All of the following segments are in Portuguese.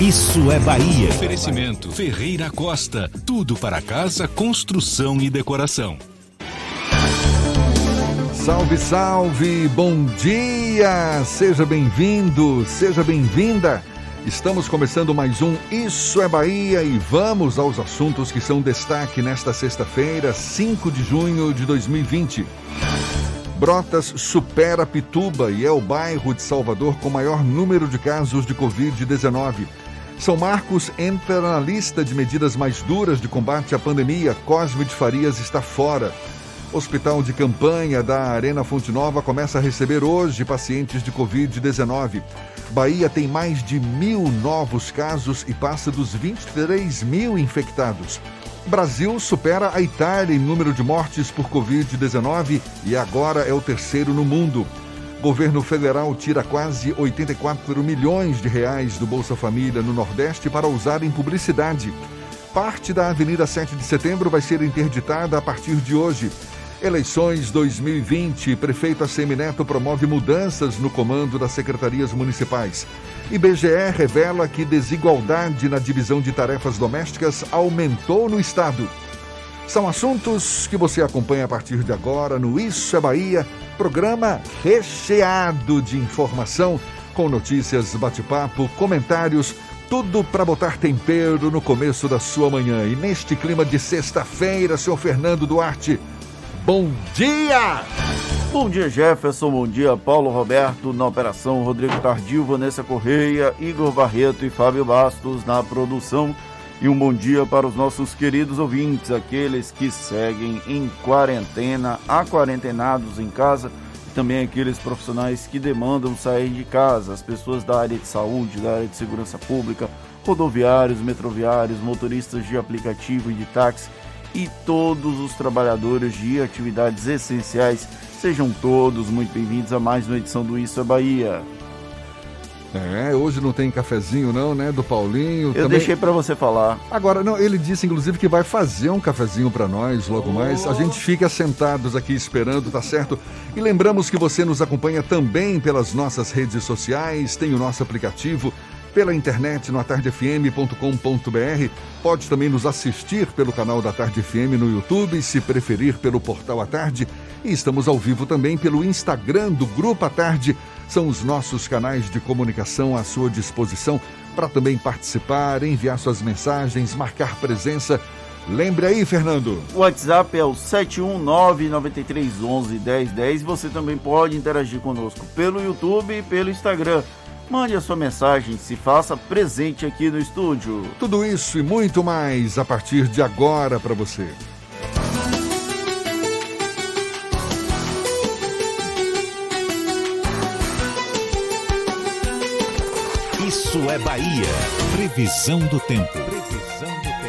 Isso é Bahia. Oferecimento Ferreira Costa. Tudo para casa, construção e decoração. Salve, salve, bom dia! Seja bem-vindo, seja bem-vinda. Estamos começando mais um Isso é Bahia e vamos aos assuntos que são destaque nesta sexta-feira, 5 de junho de 2020. Brotas supera Pituba e é o bairro de Salvador com maior número de casos de Covid-19. São Marcos entra na lista de medidas mais duras de combate à pandemia. Cosme de Farias está fora. Hospital de campanha da Arena Fonte Nova começa a receber hoje pacientes de Covid-19. Bahia tem mais de mil novos casos e passa dos 23 mil infectados. Brasil supera a Itália em número de mortes por Covid-19 e agora é o terceiro no mundo. Governo federal tira quase 84 milhões de reais do Bolsa Família no Nordeste para usar em publicidade. Parte da Avenida 7 de Setembro vai ser interditada a partir de hoje. Eleições 2020. Prefeito Assemineto promove mudanças no comando das secretarias municipais. IBGE revela que desigualdade na divisão de tarefas domésticas aumentou no estado. São assuntos que você acompanha a partir de agora no Isso é Bahia, programa recheado de informação, com notícias, bate-papo, comentários, tudo para botar tempero no começo da sua manhã. E neste clima de sexta-feira, seu Fernando Duarte, bom dia! Bom dia, Jefferson. Bom dia, Paulo Roberto na operação, Rodrigo Tardio, Vanessa Correia, Igor Barreto e Fábio Bastos na produção. E um bom dia para os nossos queridos ouvintes, aqueles que seguem em quarentena, aquarentenados em casa, e também aqueles profissionais que demandam sair de casa, as pessoas da área de saúde, da área de segurança pública, rodoviários, metroviários, motoristas de aplicativo e de táxi e todos os trabalhadores de atividades essenciais. Sejam todos muito bem-vindos a mais uma edição do Isso é Bahia. É, hoje não tem cafezinho não, né, do Paulinho. Eu também... deixei para você falar. Agora, não, ele disse inclusive que vai fazer um cafezinho para nós logo oh. mais. A gente fica sentados aqui esperando, tá certo? E lembramos que você nos acompanha também pelas nossas redes sociais, tem o nosso aplicativo pela internet no atardefm.com.br. Pode também nos assistir pelo canal da Tarde FM no YouTube, se preferir pelo portal A Tarde. E estamos ao vivo também pelo Instagram do Grupo A Tarde são os nossos canais de comunicação à sua disposição para também participar, enviar suas mensagens, marcar presença. Lembre aí, Fernando. O WhatsApp é o 71993111010. Você também pode interagir conosco pelo YouTube e pelo Instagram. Mande a sua mensagem, se faça presente aqui no estúdio. Tudo isso e muito mais a partir de agora para você. Isso é Bahia. Previsão do tempo. Previsão do tempo.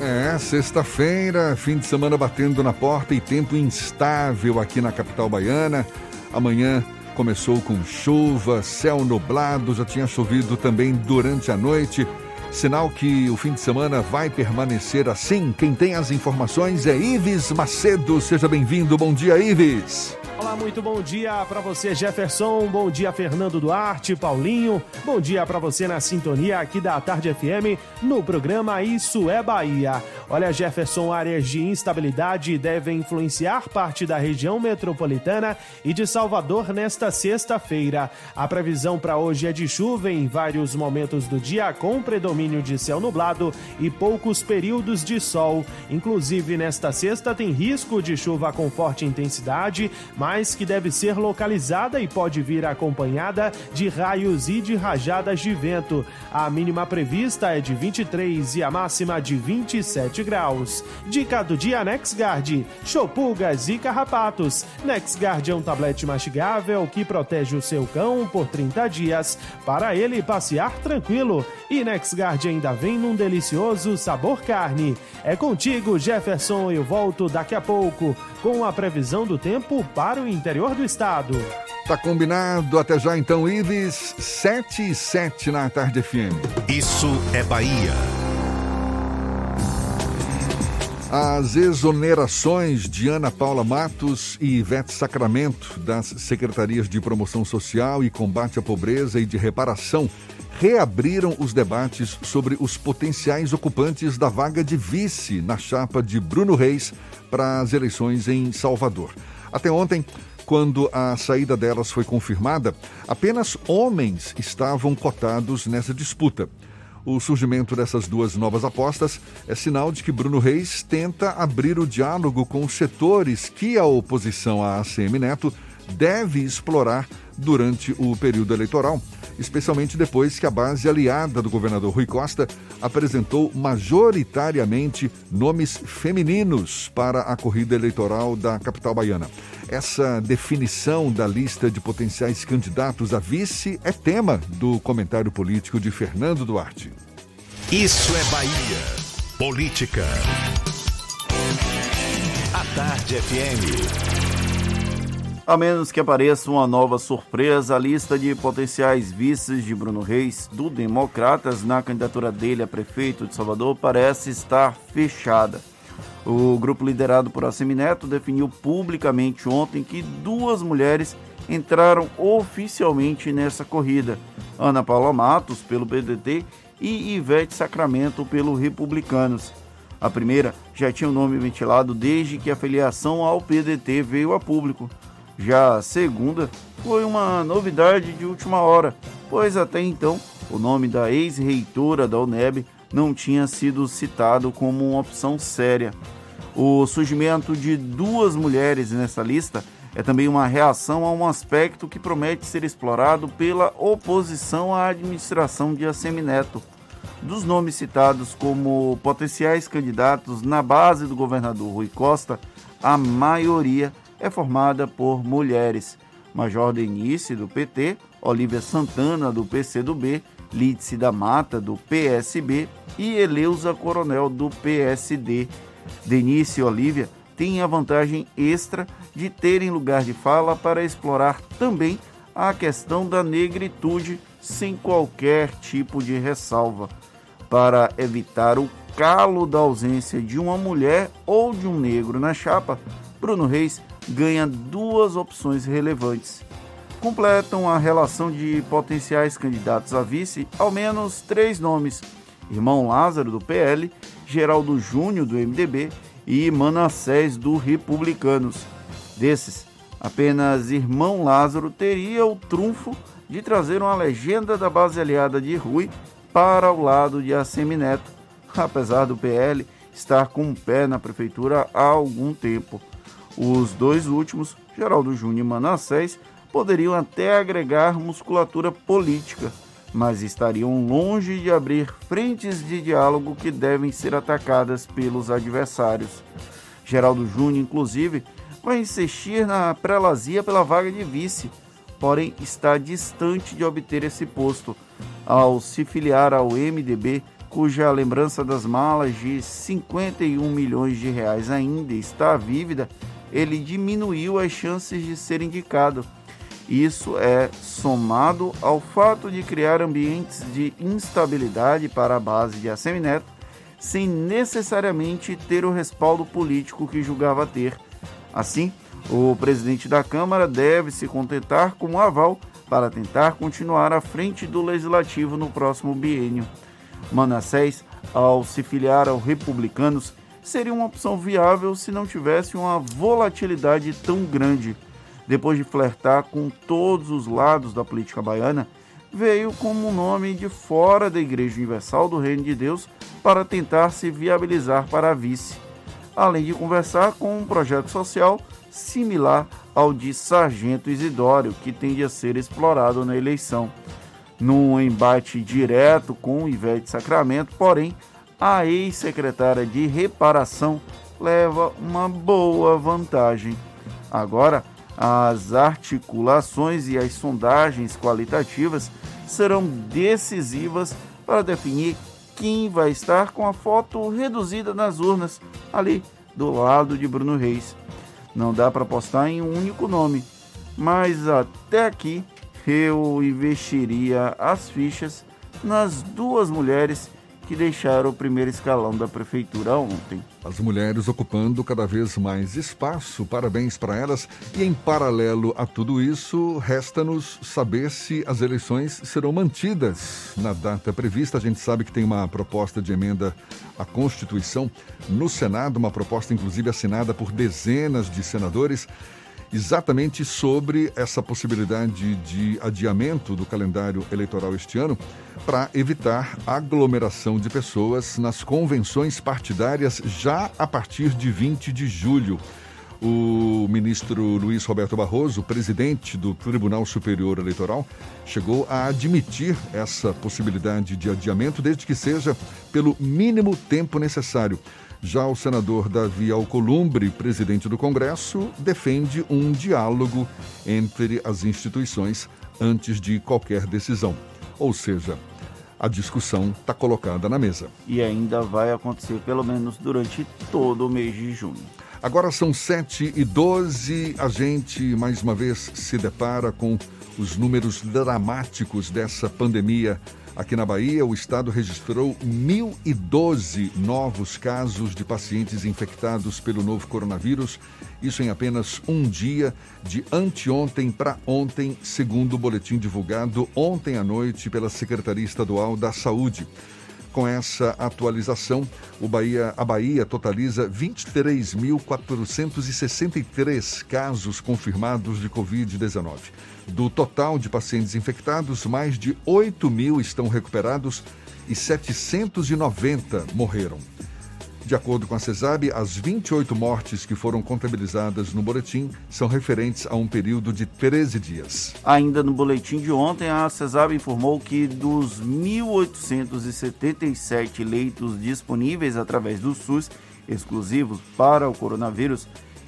É, sexta-feira, fim de semana batendo na porta e tempo instável aqui na capital baiana. Amanhã começou com chuva, céu nublado, já tinha chovido também durante a noite. Sinal que o fim de semana vai permanecer assim. Quem tem as informações é Ives Macedo. Seja bem-vindo. Bom dia, Ives. Olá, muito bom dia para você, Jefferson. Bom dia, Fernando Duarte, Paulinho. Bom dia para você na sintonia aqui da Tarde FM no programa Isso é Bahia. Olha, Jefferson, áreas de instabilidade devem influenciar parte da região metropolitana e de Salvador nesta sexta-feira. A previsão para hoje é de chuva em vários momentos do dia, com predomínio de céu nublado e poucos períodos de sol. Inclusive, nesta sexta tem risco de chuva com forte intensidade, mas que deve ser localizada e pode vir acompanhada de raios e de rajadas de vento. A mínima prevista é de 23 e a máxima de 27 graus. Dica do dia NexGard: chopulgas e carrapatos. NexGard é um tablete mastigável que protege o seu cão por 30 dias para ele passear tranquilo. E NexGard ainda vem num delicioso sabor carne. É contigo, Jefferson. Eu volto daqui a pouco com a previsão do tempo para o interior do estado. Tá combinado. Até já então, Ives. 7 e 7 na tarde FM. Isso é Bahia. As exonerações de Ana Paula Matos e Ivete Sacramento das Secretarias de Promoção Social e Combate à Pobreza e de Reparação reabriram os debates sobre os potenciais ocupantes da vaga de vice na chapa de Bruno Reis para as eleições em Salvador. Até ontem, quando a saída delas foi confirmada, apenas homens estavam cotados nessa disputa. O surgimento dessas duas novas apostas é sinal de que Bruno Reis tenta abrir o diálogo com os setores que a oposição à ACM Neto deve explorar durante o período eleitoral, especialmente depois que a base aliada do governador Rui Costa apresentou majoritariamente nomes femininos para a corrida eleitoral da capital baiana. Essa definição da lista de potenciais candidatos a vice é tema do comentário político de Fernando Duarte. Isso é Bahia. Política. A Tarde FM. A menos que apareça uma nova surpresa, a lista de potenciais vices de Bruno Reis, do Democratas, na candidatura dele a prefeito de Salvador, parece estar fechada. O grupo liderado por Assemineto definiu publicamente ontem que duas mulheres entraram oficialmente nessa corrida: Ana Paula Matos, pelo PDT, e Ivete Sacramento, pelo Republicanos. A primeira já tinha o nome ventilado desde que a filiação ao PDT veio a público. Já a segunda foi uma novidade de última hora, pois até então o nome da ex-reitora da UNEB não tinha sido citado como uma opção séria. O surgimento de duas mulheres nessa lista é também uma reação a um aspecto que promete ser explorado pela oposição à administração de Assemineto. Dos nomes citados como potenciais candidatos na base do governador Rui Costa, a maioria é formada por mulheres. Major Denise, do PT, Olivia Santana, do PCdoB, Lídice da Mata, do PSB e Eleusa Coronel, do PSD. Denise e Olivia têm a vantagem extra de terem lugar de fala para explorar também a questão da negritude sem qualquer tipo de ressalva, para evitar o calo da ausência de uma mulher ou de um negro na chapa. Bruno Reis ganha duas opções relevantes. Completam a relação de potenciais candidatos a vice ao menos três nomes: Irmão Lázaro, do PL, Geraldo Júnior, do MDB e Manassés, do Republicanos. Desses, apenas Irmão Lázaro teria o trunfo de trazer uma legenda da base aliada de Rui para o lado de Assemineto, apesar do PL estar com o um pé na prefeitura há algum tempo. Os dois últimos, Geraldo Júnior e Manassés, poderiam até agregar musculatura política, mas estariam longe de abrir frentes de diálogo que devem ser atacadas pelos adversários. Geraldo Júnior, inclusive, vai insistir na prelazia pela vaga de vice, porém está distante de obter esse posto. Ao se filiar ao MDB, cuja lembrança das malas de 51 milhões de reais ainda está vívida, ele diminuiu as chances de ser indicado. Isso é somado ao fato de criar ambientes de instabilidade para a base de Assemineto, sem necessariamente ter o respaldo político que julgava ter. Assim, o presidente da Câmara deve se contentar com um aval para tentar continuar à frente do Legislativo no próximo biênio. Manassés, ao se filiar aos republicanos, seria uma opção viável se não tivesse uma volatilidade tão grande. Depois de flertar com todos os lados da política baiana, veio como um nome de fora da Igreja Universal do Reino de Deus para tentar se viabilizar para a vice. além de conversar com um projeto social similar ao de Sargento Isidório, que tende a ser explorado na eleição. Num embate direto com Ivete Sacramento, porém, a ex-secretária de reparação leva uma boa vantagem. Agora, as articulações e as sondagens qualitativas serão decisivas para definir quem vai estar com a foto reduzida nas urnas, ali do lado de Bruno Reis. Não dá para apostar em um único nome, mas até aqui eu investiria as fichas nas duas mulheres que deixaram o primeiro escalão da prefeitura ontem. As mulheres ocupando cada vez mais espaço, parabéns para elas. E em paralelo a tudo isso, resta-nos saber se as eleições serão mantidas na data prevista. A gente sabe que tem uma proposta de emenda à Constituição no Senado, uma proposta inclusive assinada por dezenas de senadores exatamente sobre essa possibilidade de adiamento do calendário eleitoral este ano para evitar aglomeração de pessoas nas convenções partidárias já a partir de 20 de julho. O ministro Luiz Roberto Barroso, presidente do Tribunal Superior Eleitoral, chegou a admitir essa possibilidade de adiamento, desde que seja pelo mínimo tempo necessário. Já o senador Davi Alcolumbre, presidente do Congresso, defende um diálogo entre as instituições antes de qualquer decisão. Ou seja, a discussão está colocada na mesa. E ainda vai acontecer pelo menos durante todo o mês de junho. Agora são 7 e 12. A gente mais uma vez se depara com os números dramáticos dessa pandemia Aqui na Bahia, o estado registrou 1.012 novos casos de pacientes infectados pelo novo coronavírus, isso em apenas um dia, de anteontem para ontem, segundo o boletim divulgado ontem à noite pela Secretaria Estadual da Saúde. Com essa atualização, Bahia, a Bahia totaliza 23.463 casos confirmados de Covid-19. Do total de pacientes infectados, mais de 8 mil estão recuperados e 790 morreram. De acordo com a CESAB, as 28 mortes que foram contabilizadas no boletim são referentes a um período de 13 dias. Ainda no boletim de ontem, a CESAB informou que dos 1.877 leitos disponíveis através do SUS, exclusivos para o coronavírus,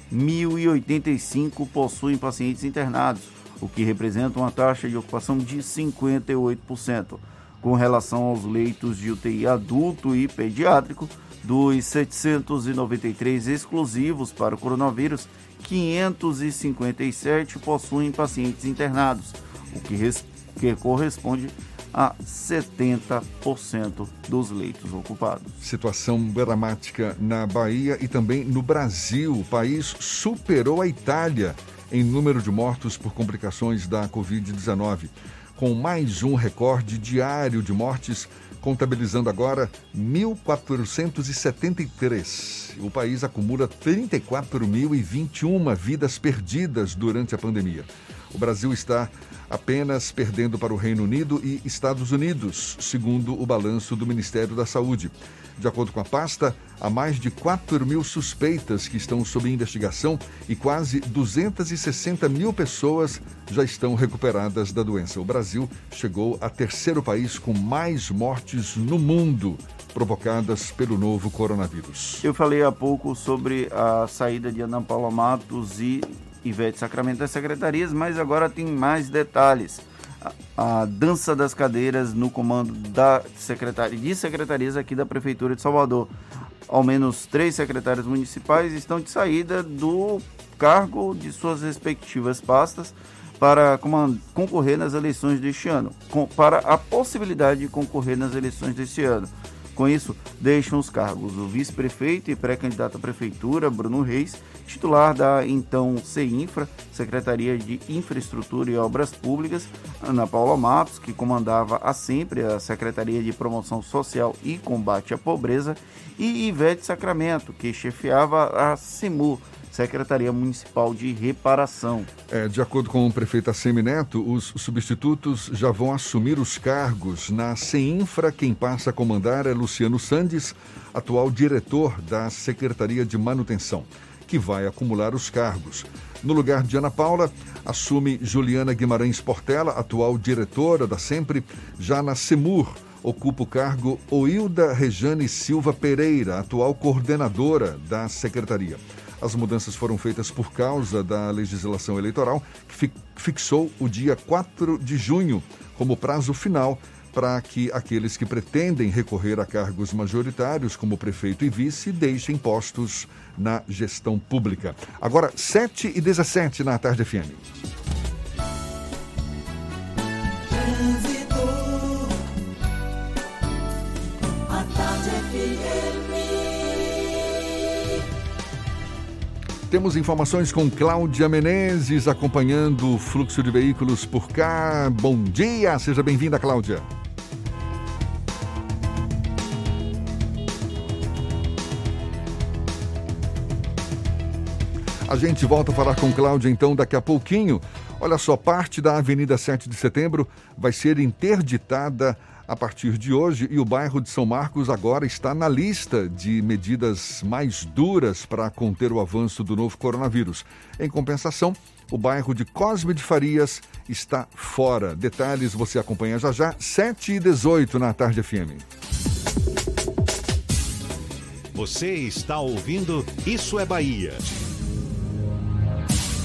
1.085 possuem pacientes internados, o que representa uma taxa de ocupação de 58%. Com relação aos leitos de UTI adulto e pediátrico, dos 793 exclusivos para o coronavírus, 557 possuem pacientes internados, o que, que corresponde a 70% dos leitos ocupados. Situação dramática na Bahia e também no Brasil. O país superou a Itália em número de mortos por complicações da Covid-19, com mais um recorde diário de mortes contabilizando agora 1.473. O país acumula 34.021 vidas perdidas durante a pandemia. O Brasil está apenas perdendo para o Reino Unido e Estados Unidos, segundo o balanço do Ministério da Saúde. De acordo com a pasta, há mais de 4 mil suspeitas que estão sob investigação e quase 260 mil pessoas já estão recuperadas da doença. O Brasil chegou a terceiro país com mais mortes no mundo provocadas pelo novo coronavírus. Eu falei há pouco sobre a saída de Ana Paula Matos e Ivete Sacramento das secretarias, mas agora tem mais detalhes a, dança das cadeiras no comando da secretaria de secretarias aqui da prefeitura de Salvador. Ao menos três secretários municipais estão de saída do cargo de suas respectivas pastas para concorrer nas eleições deste ano, com, para a possibilidade de concorrer nas eleições deste ano. Com isso, deixam os cargos o vice-prefeito e pré-candidato à prefeitura, Bruno Reis, titular da então CEINFRA, Secretaria de Infraestrutura e Obras Públicas, Ana Paula Matos, que comandava a sempre a Secretaria de Promoção Social e Combate à Pobreza, e Ivete Sacramento, que chefiava a CEMU, Secretaria Municipal de Reparação. É, de acordo com o prefeito Assemineto, os substitutos já vão assumir os cargos. Na CEINFRA, quem passa a comandar é Luciano Sandes, atual diretor da Secretaria de Manutenção, que vai acumular os cargos. No lugar de Ana Paula, assume Juliana Guimarães Portela, atual diretora da Sempre, já na CEMUR ocupa o cargo Oilda Rejane Silva Pereira, atual coordenadora da secretaria. As mudanças foram feitas por causa da legislação eleitoral, que fixou o dia 4 de junho como prazo final para que aqueles que pretendem recorrer a cargos majoritários, como prefeito e vice, deixem postos na gestão pública. Agora, 7 e 17 na Tarde FM. Temos informações com Cláudia Menezes acompanhando o fluxo de veículos por cá. Bom dia, seja bem-vinda, Cláudia. A gente volta a falar com Cláudia então daqui a pouquinho. Olha só, parte da Avenida 7 de Setembro vai ser interditada a partir de hoje e o bairro de São Marcos agora está na lista de medidas mais duras para conter o avanço do novo coronavírus. Em compensação, o bairro de Cosme de Farias está fora. Detalhes você acompanha já já, 7 e 18 na Tarde FM. Você está ouvindo Isso é Bahia.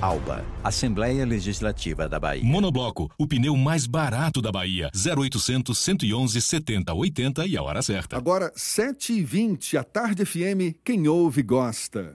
Alba, Assembleia Legislativa da Bahia. Monobloco, o pneu mais barato da Bahia. 0800 111 70 80 e a hora certa. Agora, 7h20, a tarde FM, quem ouve gosta.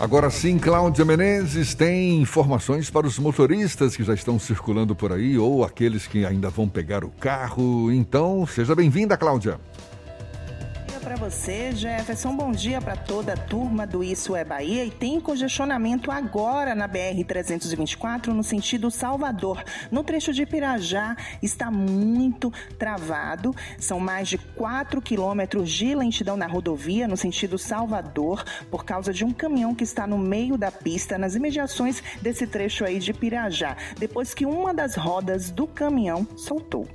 Agora sim, Cláudia Menezes tem informações para os motoristas que já estão circulando por aí ou aqueles que ainda vão pegar o carro. Então, seja bem-vinda, Cláudia você, Jefferson. Bom dia para toda a turma do Isso é Bahia. E tem congestionamento agora na BR-324 no sentido Salvador. No trecho de Pirajá está muito travado. São mais de 4 quilômetros de lentidão na rodovia no sentido Salvador por causa de um caminhão que está no meio da pista, nas imediações desse trecho aí de Pirajá, depois que uma das rodas do caminhão soltou.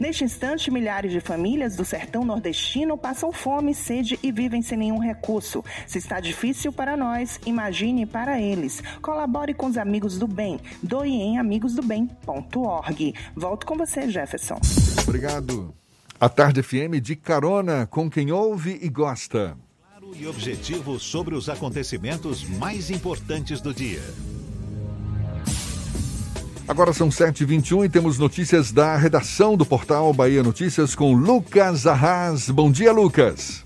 Neste instante, milhares de famílias do sertão nordestino passam fome, sede e vivem sem nenhum recurso. Se está difícil para nós, imagine para eles. Colabore com os amigos do bem. Doe em amigosdobem.org. Volto com você, Jefferson. Obrigado. A Tarde FM de carona com quem ouve e gosta. Claro e objetivo sobre os acontecimentos mais importantes do dia. Agora são 7h21 e temos notícias da redação do portal Bahia Notícias com Lucas Arras. Bom dia, Lucas.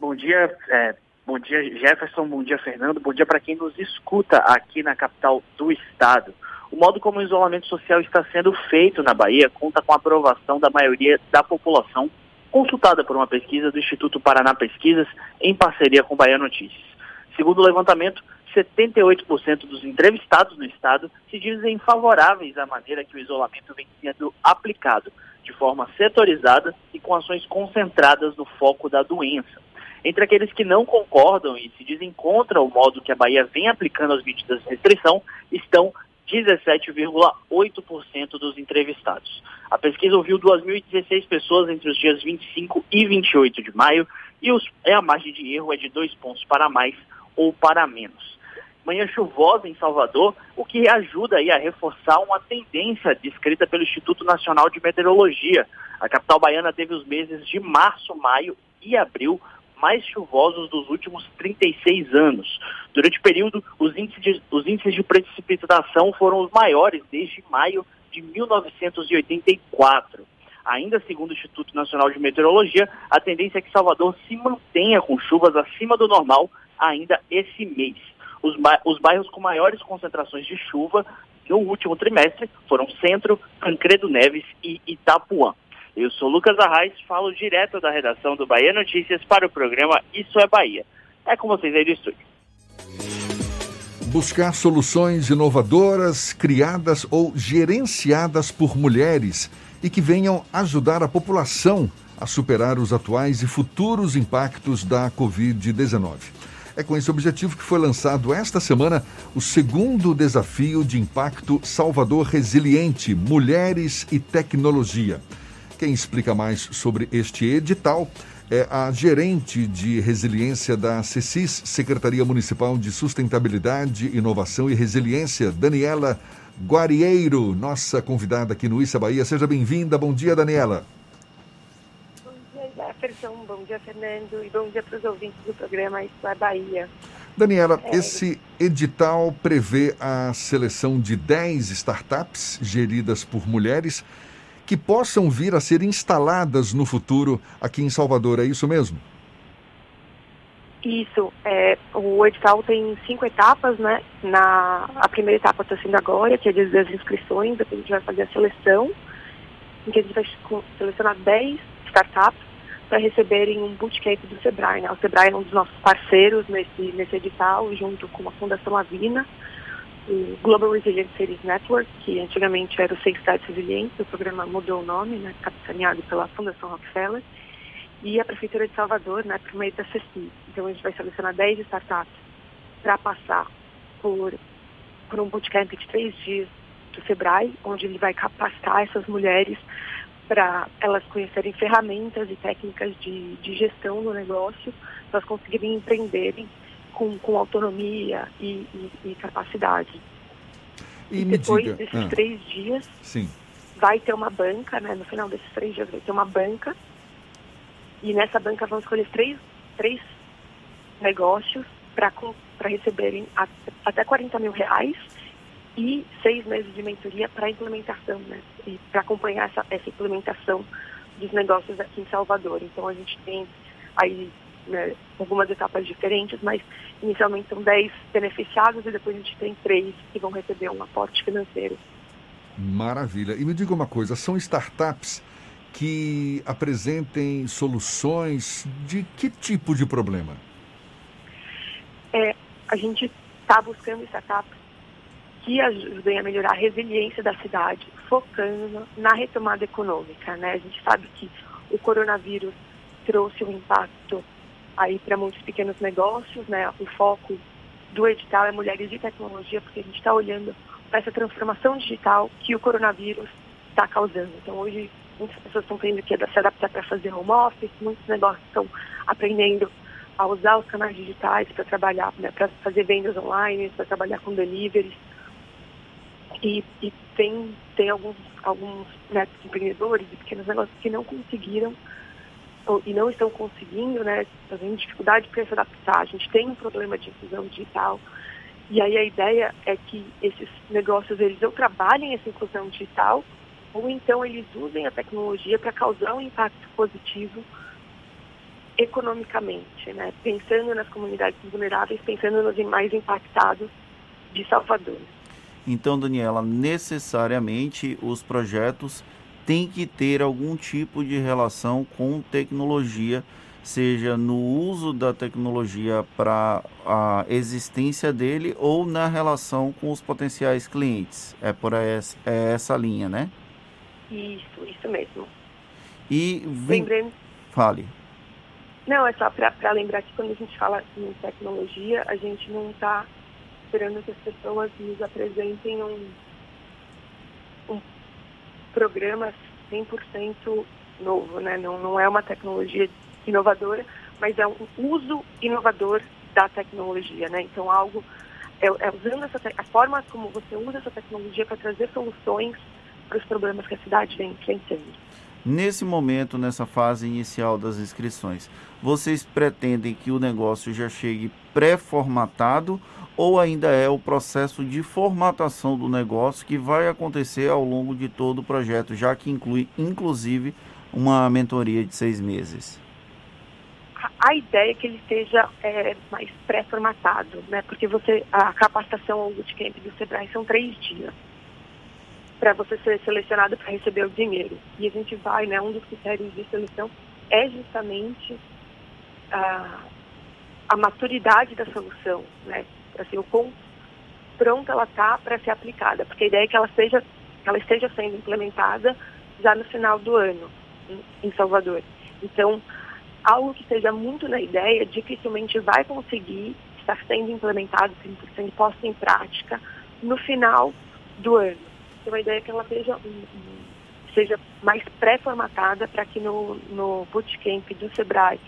Bom dia, é, bom dia Jefferson, bom dia Fernando, bom dia para quem nos escuta aqui na capital do estado. O modo como o isolamento social está sendo feito na Bahia conta com a aprovação da maioria da população, consultada por uma pesquisa do Instituto Paraná Pesquisas em parceria com Bahia Notícias. Segundo o levantamento, 78% dos entrevistados no estado se dizem favoráveis à maneira que o isolamento vem sendo aplicado, de forma setorizada e com ações concentradas no foco da doença. Entre aqueles que não concordam e se dizem contra o modo que a Bahia vem aplicando as medidas de restrição estão 17,8% dos entrevistados. A pesquisa ouviu 2.016 pessoas entre os dias 25 e 28 de maio e é, a margem de erro é de dois pontos para mais ou para menos manhã chuvosa em Salvador, o que ajuda aí a reforçar uma tendência descrita pelo Instituto Nacional de Meteorologia. A capital baiana teve os meses de março, maio e abril mais chuvosos dos últimos 36 anos. Durante o período, os índices de, os índices de precipitação foram os maiores desde maio de 1984. Ainda segundo o Instituto Nacional de Meteorologia, a tendência é que Salvador se mantenha com chuvas acima do normal ainda esse mês. Os, os bairros com maiores concentrações de chuva no último trimestre foram Centro, Tancredo Neves e Itapuã. Eu sou Lucas Arraes, falo direto da redação do Bahia Notícias para o programa Isso é Bahia. É com vocês aí do estúdio. Buscar soluções inovadoras, criadas ou gerenciadas por mulheres e que venham ajudar a população a superar os atuais e futuros impactos da Covid-19. É com esse objetivo que foi lançado esta semana o segundo desafio de impacto Salvador Resiliente Mulheres e Tecnologia. Quem explica mais sobre este edital é a gerente de resiliência da CECIS, Secretaria Municipal de Sustentabilidade, Inovação e Resiliência, Daniela Guarieiro, nossa convidada aqui no Issa Bahia. Seja bem-vinda. Bom dia, Daniela. Jefferson, bom dia Fernando e bom dia para os ouvintes do programa Isso é Bahia. Daniela, é... esse edital prevê a seleção de 10 startups geridas por mulheres que possam vir a ser instaladas no futuro aqui em Salvador, é isso mesmo? Isso, é, o edital tem cinco etapas, né? Na, a primeira etapa está sendo agora, que é das inscrições, depois a gente vai fazer a seleção, em que a gente vai selecionar 10 startups para receberem um bootcamp do Sebrae. Né? O Sebrae é um dos nossos parceiros nesse, nesse edital, junto com a Fundação Avina, o Global Resilient Cities Network, que antigamente era o Seis Cidades Resilientes, o programa mudou o nome, né, capitaneado pela Fundação Rockefeller, e a Prefeitura de Salvador, né, por meio da CECI. Então a gente vai selecionar 10 startups para passar por, por um bootcamp de três dias do Sebrae, onde ele vai capacitar essas mulheres para elas conhecerem ferramentas e técnicas de, de gestão do negócio, para elas conseguirem empreenderem com, com autonomia e, e, e capacidade. E, e depois diga, desses ah, três dias, sim. vai ter uma banca, né? No final desses três dias vai ter uma banca. E nessa banca vão escolher três, três negócios para receberem até 40 mil reais e seis meses de mentoria para implementação, né? E para acompanhar essa, essa implementação dos negócios aqui em Salvador. Então a gente tem aí né, algumas etapas diferentes, mas inicialmente são 10 beneficiados e depois a gente tem três que vão receber um aporte financeiro. Maravilha. E me diga uma coisa, são startups que apresentem soluções de que tipo de problema? É, a gente está buscando startups que ajudem a melhorar a resiliência da cidade, focando na retomada econômica. Né? A gente sabe que o coronavírus trouxe um impacto aí para muitos pequenos negócios, né? O foco do edital é mulheres e tecnologia, porque a gente está olhando para essa transformação digital que o coronavírus está causando. Então hoje muitas pessoas estão tendo que se adaptar para fazer home office, muitos negócios estão aprendendo a usar os canais digitais para trabalhar, né, para fazer vendas online, para trabalhar com deliveries. E, e tem, tem alguns, alguns né, empreendedores e pequenos negócios que não conseguiram ou, e não estão conseguindo, né, fazendo dificuldade para se adaptar. A gente tem um problema de inclusão digital. E aí a ideia é que esses negócios eles ou trabalhem essa inclusão digital ou então eles usem a tecnologia para causar um impacto positivo economicamente, né? pensando nas comunidades vulneráveis, pensando nos mais impactados de Salvador. Então, Daniela, necessariamente os projetos têm que ter algum tipo de relação com tecnologia, seja no uso da tecnologia para a existência dele ou na relação com os potenciais clientes. É por essa, é essa linha, né? Isso, isso mesmo. E vem... Lembrando... Fale. Não, é só para lembrar que quando a gente fala em tecnologia, a gente não está esperando que as pessoas nos apresentem um, um programa 100% novo, né? Não, não é uma tecnologia inovadora, mas é um uso inovador da tecnologia, né? Então, algo é, é usando essa a forma como você usa essa tecnologia para trazer soluções para os problemas que a cidade vem enfrentando. Nesse momento, nessa fase inicial das inscrições, vocês pretendem que o negócio já chegue pré-formatado ou ainda é o processo de formatação do negócio que vai acontecer ao longo de todo o projeto, já que inclui inclusive uma mentoria de seis meses? A ideia é que ele esteja é, mais pré-formatado, né? Porque você a capacitação ou bootcamp do Sebrae são três dias para você ser selecionado para receber o dinheiro. E a gente vai, né, um dos critérios de seleção é justamente a, a maturidade da solução, né? Assim, o quão pronta ela está para ser aplicada, porque a ideia é que ela seja, ela esteja sendo implementada já no final do ano em Salvador. Então, algo que esteja muito na ideia dificilmente vai conseguir estar sendo implementado, sendo posto em prática no final do ano tem uma ideia que ela seja, seja mais pré-formatada para que no, no bootcamp do Sebrae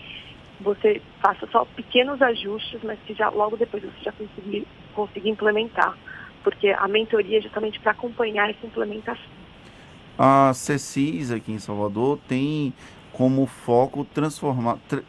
você faça só pequenos ajustes, mas que já logo depois você já conseguir, implementar. Porque a mentoria é justamente para acompanhar essa implementação. A CECIS aqui em Salvador tem como foco transformar, tra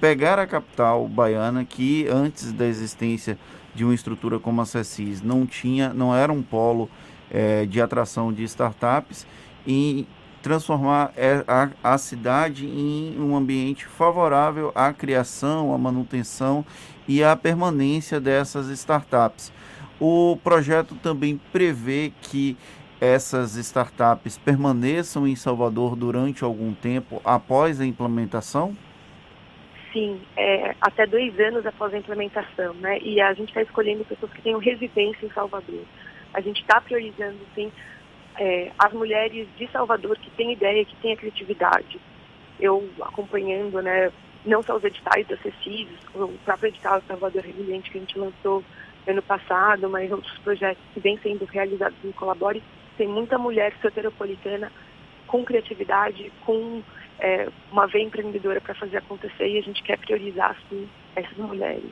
pegar a capital baiana que antes da existência de uma estrutura como a CECIS não tinha, não era um polo é, de atração de startups e transformar é, a, cidade em um ambiente favorável à criação, à manutenção e à permanência dessas startups. O projeto também prevê que essas startups permaneçam em Salvador durante algum tempo após a implementação? Sim, é, até dois anos após a implementação, né? E a gente está escolhendo pessoas que tenham residência em Salvador a gente está priorizando, sim, é, as mulheres de Salvador que têm ideia, que têm a criatividade. Eu acompanhando, né, não só os editais da CECIS, o próprio edital Salvador Resiliente que a gente lançou ano passado, mas outros projetos que vêm sendo realizados no Colabore, tem muita mulher soteropolitana com criatividade, com é, uma veia empreendedora para fazer acontecer e a gente quer priorizar, sim, essas mulheres.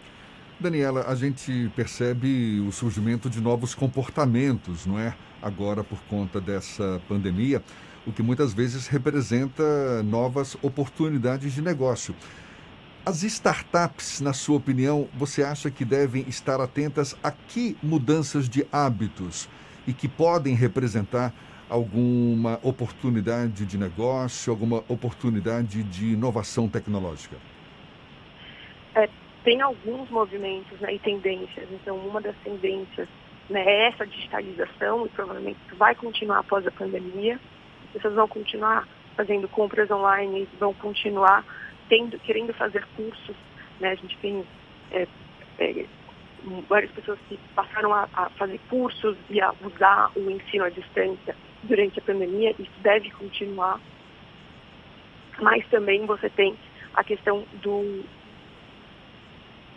Daniela, a gente percebe o surgimento de novos comportamentos, não é? Agora, por conta dessa pandemia, o que muitas vezes representa novas oportunidades de negócio. As startups, na sua opinião, você acha que devem estar atentas a que mudanças de hábitos e que podem representar alguma oportunidade de negócio, alguma oportunidade de inovação tecnológica? É, tem alguns movimentos né, e tendências. Então, uma das tendências né, é essa digitalização e provavelmente vai continuar após a pandemia. As pessoas vão continuar fazendo compras online, vão continuar tendo, querendo fazer cursos. Né? A gente tem é, é, várias pessoas que passaram a, a fazer cursos e a usar o ensino à distância durante a pandemia. Isso deve continuar. Mas também você tem a questão do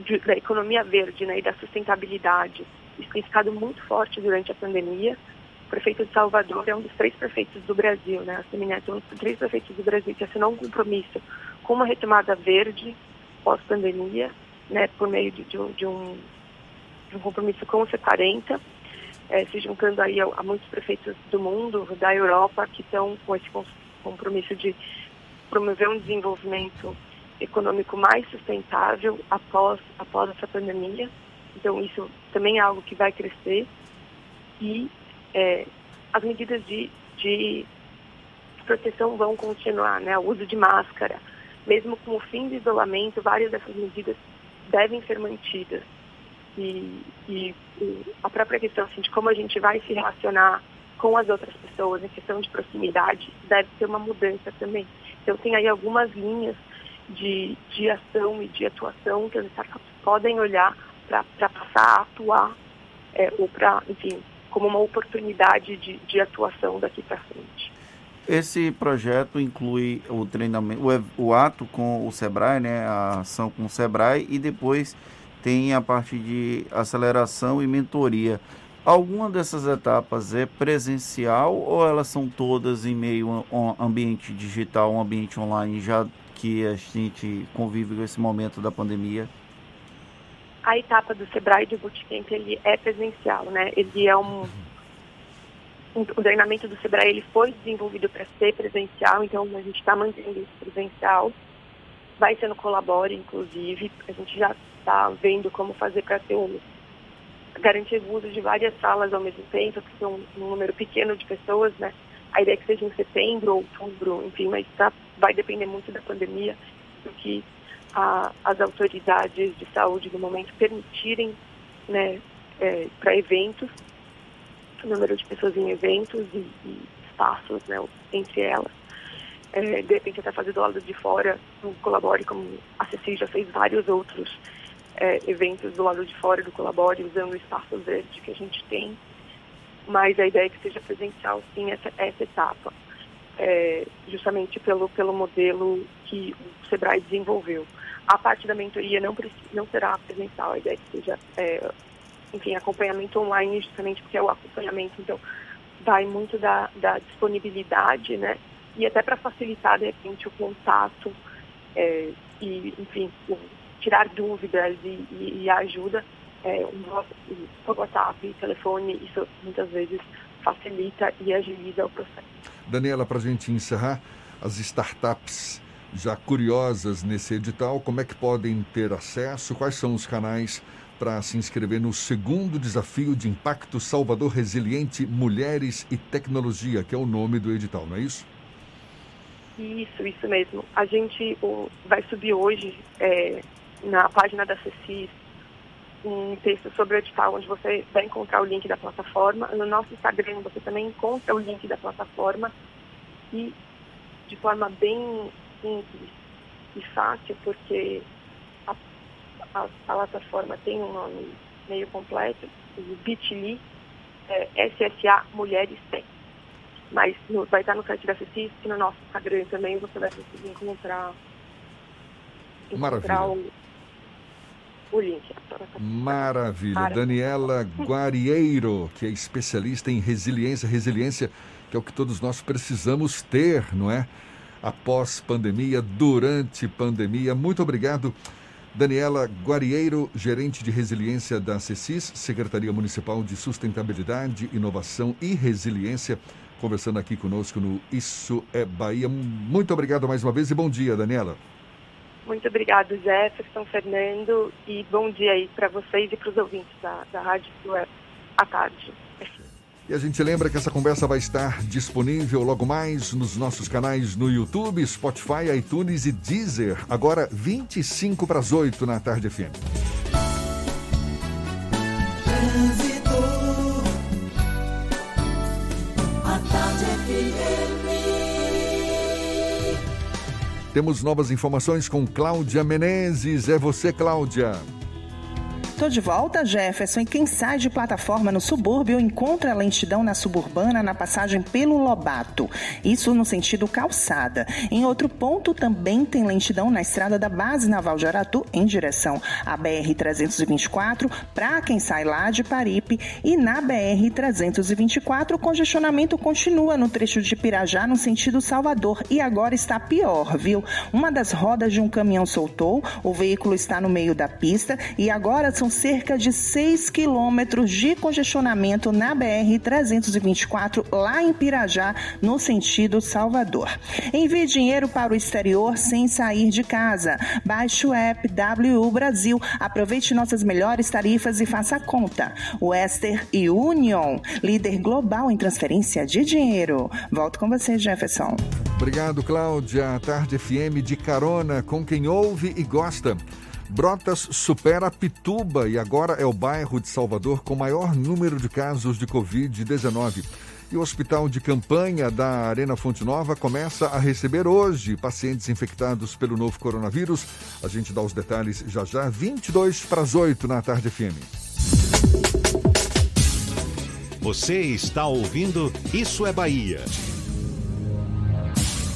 de, da economia verde né, e da sustentabilidade. Isso tem ficado muito forte durante a pandemia. O prefeito de Salvador é um dos três prefeitos do Brasil, né? A Semineto é um dos três prefeitos do Brasil que assinou um compromisso com uma retomada verde pós-pandemia, né, por meio de, de, um, de, um, de um compromisso com o C40. é, se juntando aí a, a, muitos prefeitos do mundo, da Europa, que estão com esse compromisso de promover um desenvolvimento econômico mais sustentável após, após essa pandemia. Então, isso também é algo que vai crescer. E é, as medidas de, de proteção vão continuar, né? O uso de máscara. Mesmo com o fim do isolamento, várias dessas medidas devem ser mantidas. E, e, e a própria questão assim, de como a gente vai se relacionar com as outras pessoas, em questão de proximidade, deve ter uma mudança também. Então, tem aí algumas linhas de, de ação e de atuação que as startups podem olhar para passar a atuar, é, ou para, enfim, como uma oportunidade de, de atuação daqui para frente. Esse projeto inclui o treinamento, o, o, ato com o Sebrae, né, a ação com o Sebrae, e depois tem a parte de aceleração e mentoria. Alguma dessas etapas é presencial ou elas são todas em meio a um ambiente digital, um ambiente online, já que a gente convive com esse momento da pandemia? A etapa do Sebrae de Bootcamp ele é presencial, né? Ele é um, um o treinamento do Sebrae ele foi desenvolvido para ser presencial, então a gente está mantendo isso presencial. Vai ser no Colabore, inclusive, a gente já está vendo como fazer para ter um garantir o uso de várias salas ao mesmo tempo, que são um número pequeno de pessoas, né? A ideia é que seja em setembro, outubro, enfim, mas tá, vai depender muito da pandemia, do que a, as autoridades de saúde no momento permitirem né, é, para eventos, o número de pessoas em eventos e, e espaços né, entre elas. É, de repente até fazer do lado de fora, um colabore, como a Ceci já fez vários outros é, eventos do lado de fora do colabore, usando o espaço verde que a gente tem mas a ideia é que seja presencial sim essa, essa etapa, é, justamente pelo, pelo modelo que o SEBRAE desenvolveu. A parte da mentoria não, não será presencial, a ideia é que seja, é, enfim, acompanhamento online, justamente porque é o acompanhamento, então vai muito da, da disponibilidade, né, e até para facilitar, de repente, o contato é, e, enfim, tirar dúvidas e, e, e ajuda é, um WhatsApp, telefone, isso muitas vezes facilita e agiliza o processo. Daniela, para a gente encerrar, as startups já curiosas nesse edital, como é que podem ter acesso? Quais são os canais para se inscrever no segundo desafio de impacto Salvador Resiliente Mulheres e Tecnologia, que é o nome do edital, não é isso? Isso, isso mesmo. A gente o, vai subir hoje é, na página da CECIS um texto sobre o edital, onde você vai encontrar o link da plataforma. No nosso Instagram você também encontra o link da plataforma e de forma bem simples e fácil, porque a, a, a plataforma tem um nome meio completo, o bit.ly, é SSA Mulheres Tech. Mas no, vai estar no site da CECIS e no nosso Instagram também você vai conseguir encontrar, encontrar o, o link. Maravilha. Daniela Guarieiro, que é especialista em resiliência. Resiliência que é o que todos nós precisamos ter, não é? Após pandemia, durante pandemia. Muito obrigado. Daniela Guarieiro, gerente de resiliência da CECIS, Secretaria Municipal de Sustentabilidade, Inovação e Resiliência, conversando aqui conosco no Isso é Bahia. Muito obrigado mais uma vez e bom dia, Daniela. Muito obrigado, Jefferson, Fernando, e bom dia aí para vocês e para os ouvintes da, da Rádio Web à tarde. E a gente lembra que essa conversa vai estar disponível logo mais nos nossos canais no YouTube, Spotify, iTunes e Deezer. Agora 25 para as 8 na tarde FM. Temos novas informações com Cláudia Menezes. É você, Cláudia. Tô de volta, Jefferson, e quem sai de plataforma no subúrbio encontra lentidão na suburbana na passagem pelo Lobato. Isso no sentido calçada. Em outro ponto, também tem lentidão na estrada da Base Naval de Aratu, em direção à BR-324, para quem sai lá de Paripe. E na BR-324, o congestionamento continua no trecho de Pirajá, no sentido Salvador. E agora está pior, viu? Uma das rodas de um caminhão soltou, o veículo está no meio da pista e agora são cerca de 6 quilômetros de congestionamento na BR-324, lá em Pirajá, no sentido Salvador. Envie dinheiro para o exterior sem sair de casa. Baixe o app WU Brasil. Aproveite nossas melhores tarifas e faça conta. Wester e Union, líder global em transferência de dinheiro. Volto com você, Jefferson. Obrigado, Cláudia. Tarde FM de carona com quem ouve e gosta. Brotas supera Pituba e agora é o bairro de Salvador com maior número de casos de Covid-19. E o hospital de campanha da Arena Fonte Nova começa a receber hoje pacientes infectados pelo novo coronavírus. A gente dá os detalhes já já, 22 para as 8 na tarde FM. Você está ouvindo Isso é Bahia.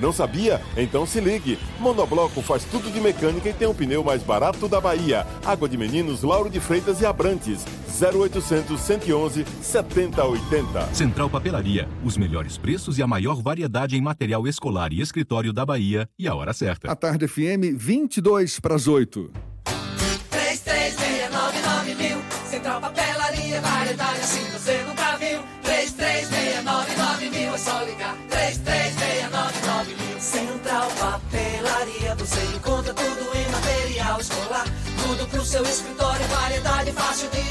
Não sabia? Então se ligue. Monobloco faz tudo de mecânica e tem o pneu mais barato da Bahia. Água de Meninos, Lauro de Freitas e Abrantes. 0800 111 7080. Central Papelaria. Os melhores preços e a maior variedade em material escolar e escritório da Bahia. E a hora certa. A tarde FM, 22 para as 8. 3369 mil. Central Papelaria, variedade assim você nunca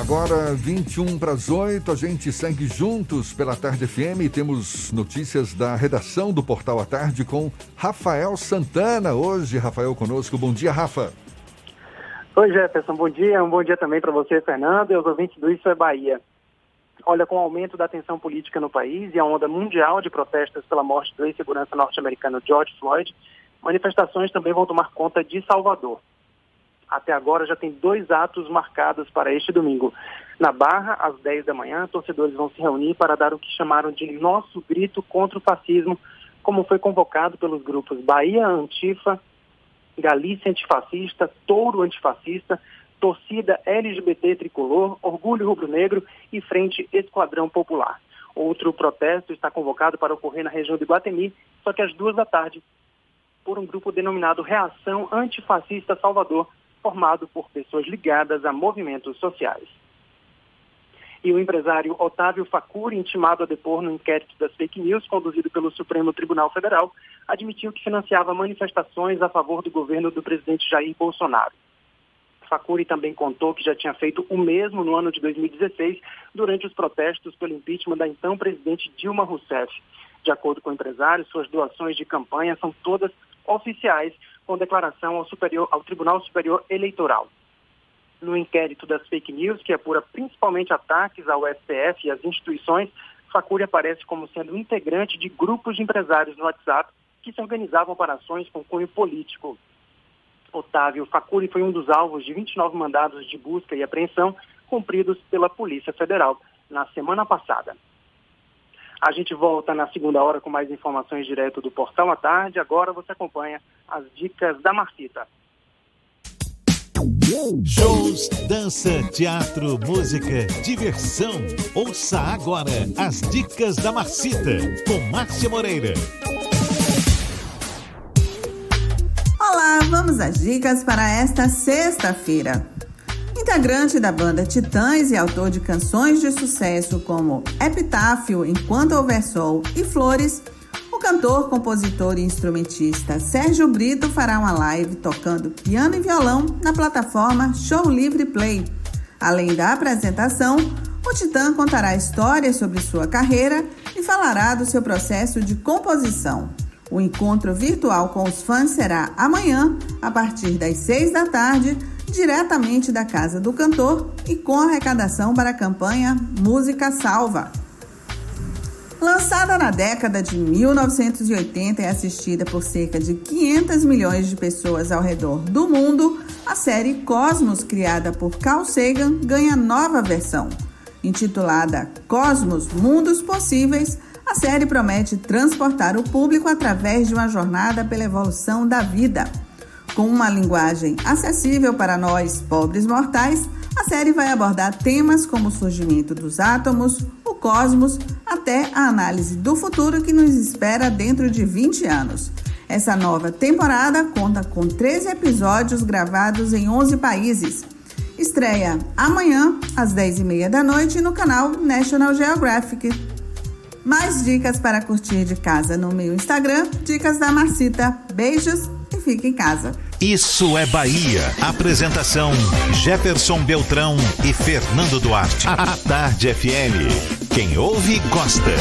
Agora, 21 para as 8, a gente segue juntos pela Tarde FM e temos notícias da redação do Portal à Tarde com Rafael Santana. Hoje, Rafael conosco. Bom dia, Rafa. Oi, Jefferson. Bom dia. Um bom dia também para você, Fernando, e aos ouvintes do Isso é Bahia. Olha, com o aumento da tensão política no país e a onda mundial de protestos pela morte do ex-segurança norte-americano George Floyd, manifestações também vão tomar conta de Salvador. Até agora já tem dois atos marcados para este domingo. Na Barra, às 10 da manhã, torcedores vão se reunir para dar o que chamaram de Nosso Grito contra o Fascismo, como foi convocado pelos grupos Bahia Antifa, Galícia Antifascista, Touro Antifascista, Torcida LGBT Tricolor, Orgulho Rubro-Negro e Frente Esquadrão Popular. Outro protesto está convocado para ocorrer na região de Guatemi, só que às duas da tarde, por um grupo denominado Reação Antifascista Salvador, formado por pessoas ligadas a movimentos sociais. E o empresário Otávio Facuri, intimado a depor no inquérito das fake news conduzido pelo Supremo Tribunal Federal, admitiu que financiava manifestações a favor do governo do presidente Jair Bolsonaro. Facuri também contou que já tinha feito o mesmo no ano de 2016, durante os protestos pelo impeachment da então presidente Dilma Rousseff. De acordo com o empresário, suas doações de campanha são todas oficiais, com declaração ao, superior, ao Tribunal Superior Eleitoral. No inquérito das fake news, que apura principalmente ataques ao STF e às instituições, Facuri aparece como sendo integrante de grupos de empresários no WhatsApp que se organizavam para ações com cunho político. Otávio Facuri foi um dos alvos de 29 mandados de busca e apreensão cumpridos pela Polícia Federal na semana passada. A gente volta na segunda hora com mais informações direto do Portal à Tarde. Agora você acompanha as dicas da Marcita. Shows, dança, teatro, música, diversão. Ouça agora as dicas da Marcita com Márcia Moreira. Olá, vamos às dicas para esta sexta-feira. Integrante da banda Titãs e autor de canções de sucesso como Epitáfio, Enquanto Houver Sol e Flores, o cantor, compositor e instrumentista Sérgio Brito fará uma live tocando piano e violão na plataforma Show Livre Play. Além da apresentação, o Titã contará histórias sobre sua carreira e falará do seu processo de composição. O encontro virtual com os fãs será amanhã, a partir das seis da tarde, diretamente da casa do cantor e com arrecadação para a campanha Música Salva. Lançada na década de 1980 e assistida por cerca de 500 milhões de pessoas ao redor do mundo, a série Cosmos, criada por Carl Sagan, ganha nova versão. Intitulada Cosmos Mundos Possíveis, a série promete transportar o público através de uma jornada pela evolução da vida. Com uma linguagem acessível para nós, pobres mortais, a série vai abordar temas como o surgimento dos átomos, cosmos, até a análise do futuro que nos espera dentro de 20 anos. Essa nova temporada conta com 13 episódios gravados em 11 países. Estreia amanhã, às 10h30 da noite, no canal National Geographic. Mais dicas para curtir de casa no meu Instagram, Dicas da Marcita. Beijos fique em casa. Isso é Bahia. Apresentação: Jefferson Beltrão e Fernando Duarte. A Tarde FM. Quem ouve, gosta.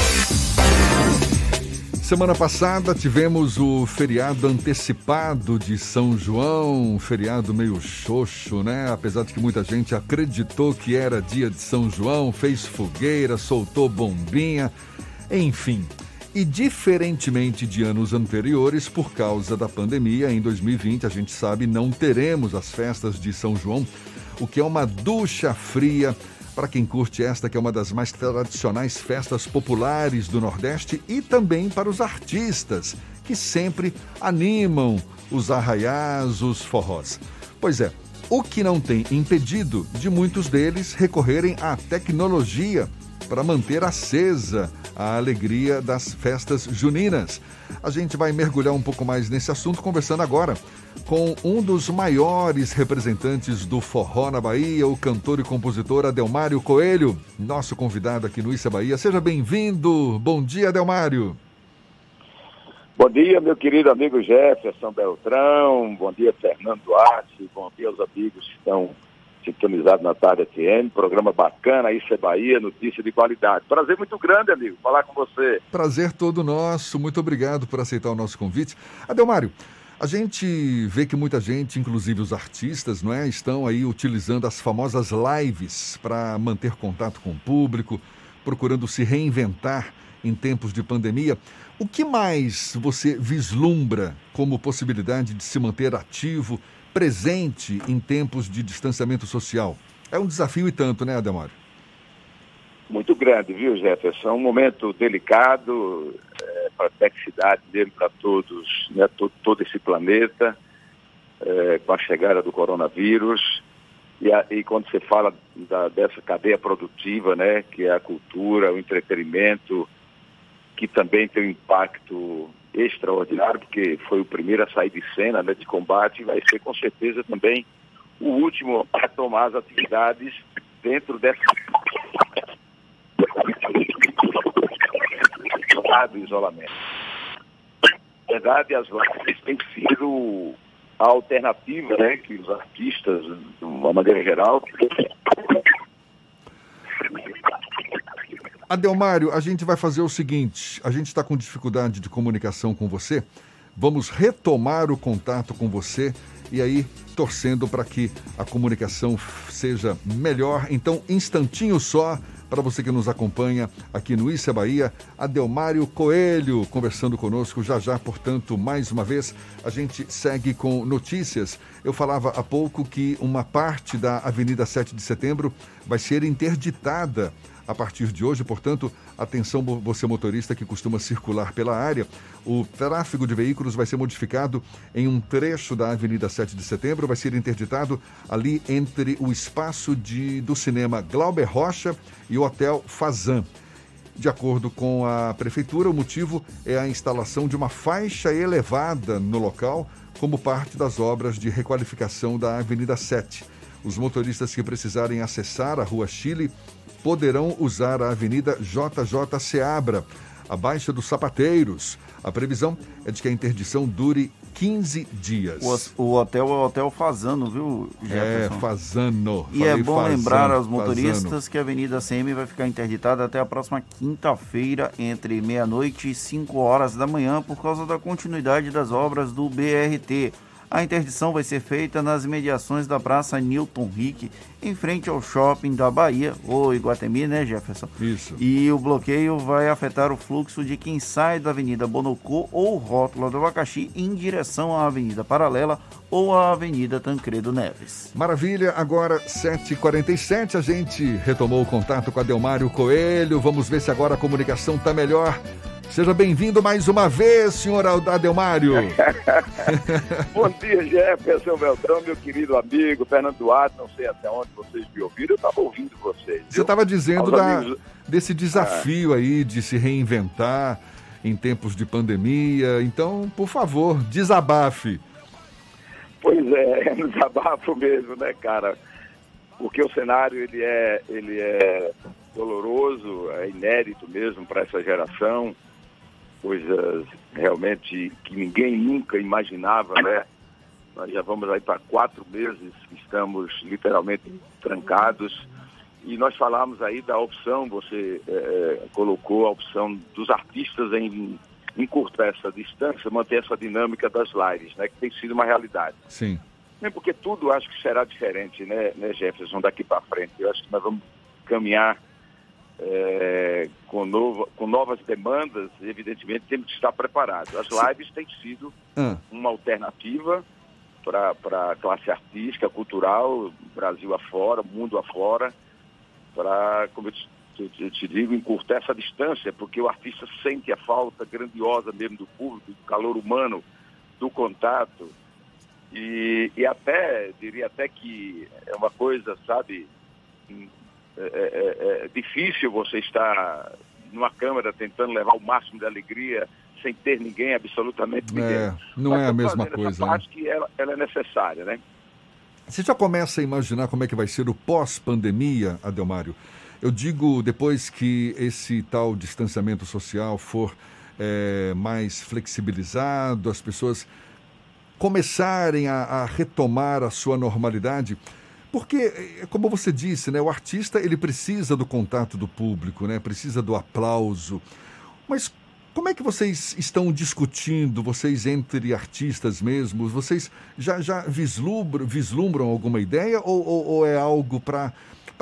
Semana passada tivemos o feriado antecipado de São João, um feriado meio xoxo, né? Apesar de que muita gente acreditou que era dia de São João, fez fogueira, soltou bombinha, enfim. E diferentemente de anos anteriores, por causa da pandemia, em 2020, a gente sabe, não teremos as festas de São João, o que é uma ducha fria para quem curte esta, que é uma das mais tradicionais festas populares do Nordeste, e também para os artistas, que sempre animam os arraiás, os forrós. Pois é, o que não tem impedido de muitos deles recorrerem à tecnologia para manter acesa a alegria das festas juninas. A gente vai mergulhar um pouco mais nesse assunto conversando agora com um dos maiores representantes do forró na Bahia, o cantor e compositor Adelmário Coelho, nosso convidado aqui no Issa Bahia. Seja bem-vindo. Bom dia, Adelmário. Bom dia, meu querido amigo Jefferson Beltrão. Bom dia, Fernando Duarte. Bom dia aos amigos que estão sintonizado na Tarde FM, programa bacana, isso é Bahia, notícia de qualidade. Prazer muito grande, amigo, falar com você. Prazer todo nosso, muito obrigado por aceitar o nosso convite. Adelmário, a gente vê que muita gente, inclusive os artistas, não é, estão aí utilizando as famosas lives para manter contato com o público, procurando se reinventar em tempos de pandemia. O que mais você vislumbra como possibilidade de se manter ativo presente em tempos de distanciamento social. É um desafio e tanto, né, Ademário? Muito grande, viu, Jefferson? É um momento delicado é, para a complexidade dele, para todos, né, todo, todo esse planeta, é, com a chegada do coronavírus. E, a, e quando você fala da, dessa cadeia produtiva, né, que é a cultura, o entretenimento, que também tem um impacto extraordinário, porque foi o primeiro a sair de cena né, de combate, e vai ser com certeza também o último a tomar as atividades dentro dessa do isolamento. Na verdade, as lives têm sido a alternativa né, que os artistas, de uma maneira geral, Adelmário, a gente vai fazer o seguinte: a gente está com dificuldade de comunicação com você. Vamos retomar o contato com você e aí torcendo para que a comunicação seja melhor. Então, instantinho só para você que nos acompanha aqui no Issa Bahia, Adelmário Coelho conversando conosco já já, portanto, mais uma vez, a gente segue com notícias. Eu falava há pouco que uma parte da Avenida 7 de Setembro vai ser interditada a partir de hoje. Portanto, atenção, você motorista que costuma circular pela área. O tráfego de veículos vai ser modificado em um trecho da Avenida 7 de Setembro. Vai ser interditado ali entre o espaço de, do cinema Glauber Rocha e o Hotel Fazan. De acordo com a prefeitura, o motivo é a instalação de uma faixa elevada no local como parte das obras de requalificação da Avenida 7. Os motoristas que precisarem acessar a Rua Chile poderão usar a Avenida JJ Seabra, abaixo dos sapateiros. A previsão é de que a interdição dure 15 dias. O, o hotel é o Hotel Fazano, viu, Jefferson? É, Fazano. E é bom Fazano, lembrar aos motoristas Fazano. que a Avenida CM vai ficar interditada até a próxima quinta-feira, entre meia-noite e 5 horas da manhã, por causa da continuidade das obras do BRT. A interdição vai ser feita nas imediações da Praça Newton Rick, em frente ao shopping da Bahia, ou Iguatemi, né, Jefferson? Isso. E o bloqueio vai afetar o fluxo de quem sai da Avenida Bonocô ou Rótula do Abacaxi em direção à Avenida Paralela ou à Avenida Tancredo Neves. Maravilha, agora 7h47, a gente retomou o contato com a Delmário Coelho. Vamos ver se agora a comunicação está melhor. Seja bem-vindo mais uma vez, senhor Adelmário. Bom dia, Jefferson Beltrão, meu querido amigo, Fernando Duarte, não sei até onde vocês me ouviram, eu estava ouvindo vocês. Você estava dizendo da, amigos... desse desafio ah. aí de se reinventar em tempos de pandemia, então, por favor, desabafe. Pois é, é desabafo mesmo, né, cara? Porque o cenário, ele é, ele é doloroso, é inédito mesmo para essa geração coisas realmente que ninguém nunca imaginava, né? Nós já vamos aí para quatro meses que estamos literalmente trancados. E nós falamos aí da opção, você é, colocou a opção dos artistas em encurtar essa distância, manter essa dinâmica das lives, né? Que tem sido uma realidade. Sim. Nem porque tudo acho que será diferente, né, né Jefferson, daqui para frente. Eu acho que nós vamos caminhar é, com, novo, com novas demandas, evidentemente temos que estar preparados. As lives têm sido ah. uma alternativa para a classe artística, cultural, Brasil afora, mundo afora, para, como eu te, eu te digo, encurtar essa distância, porque o artista sente a falta grandiosa mesmo do público, do calor humano, do contato. E, e até, diria até que é uma coisa, sabe, é, é, é, difícil você estar numa câmara tentando levar o máximo de alegria sem ter ninguém, absolutamente ninguém. É, não Mas é a mesma coisa. Essa né? parte que ela, ela, é necessária, né? Você já começa a imaginar como é que vai ser o pós-pandemia, Adelmário? Eu digo depois que esse tal distanciamento social for é, mais flexibilizado, as pessoas começarem a, a retomar a sua normalidade. Porque, eh, como você disse, né, o artista ele precisa do contato do público, né, precisa do aplauso. Mas como é que vocês estão discutindo, vocês entre artistas mesmos? Vocês já, já vislumbram, vislumbram alguma ideia ou, ou, ou é algo para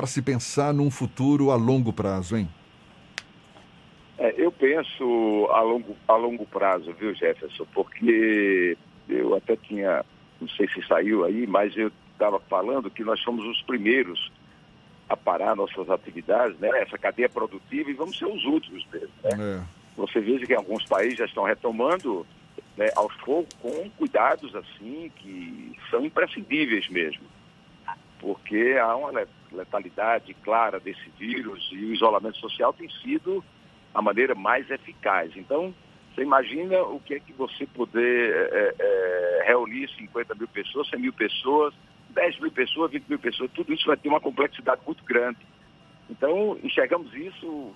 se pensar num futuro a longo prazo, hein? É, eu penso a longo, a longo prazo, viu, Jefferson? Porque eu até tinha, não sei se saiu aí, mas eu estava falando que nós somos os primeiros a parar nossas atividades, né? Essa cadeia produtiva e vamos ser os últimos mesmo, né? É. Você veja que alguns países já estão retomando né, aos poucos com cuidados assim que são imprescindíveis mesmo, porque há uma letalidade clara desse vírus e o isolamento social tem sido a maneira mais eficaz. Então, você imagina o que é que você poder é, é, reunir 50 mil pessoas, 100 mil pessoas 10 mil pessoas, 20 mil pessoas, tudo isso vai ter uma complexidade muito grande. Então, enxergamos isso,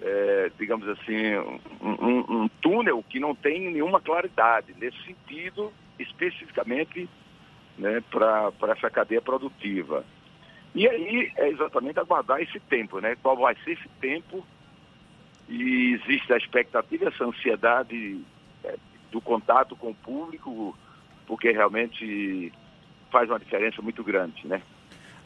é, digamos assim, um, um, um, túnel que não tem nenhuma claridade, nesse sentido, especificamente né, para essa cadeia produtiva. E aí é exatamente aguardar esse tempo, né? Qual vai ser esse tempo? E existe a expectativa, essa ansiedade é, do contato com o público, porque realmente faz uma diferença muito grande, né?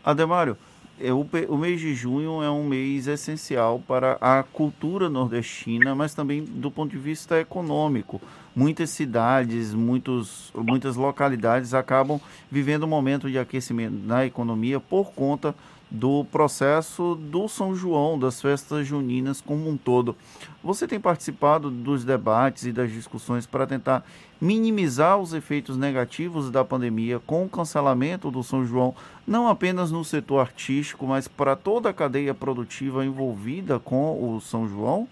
Ademário, é, o, mês de junho é um mês essencial para a cultura nordestina, mas também do ponto de vista econômico. Muitas cidades, muitos, muitas localidades acabam vivendo um momento de aquecimento na economia por conta do processo do São João, das festas juninas como um todo. Você tem participado dos debates e das discussões para tentar minimizar os efeitos negativos da pandemia com o cancelamento do São João, não apenas no setor artístico, mas para toda a cadeia produtiva envolvida com o São João?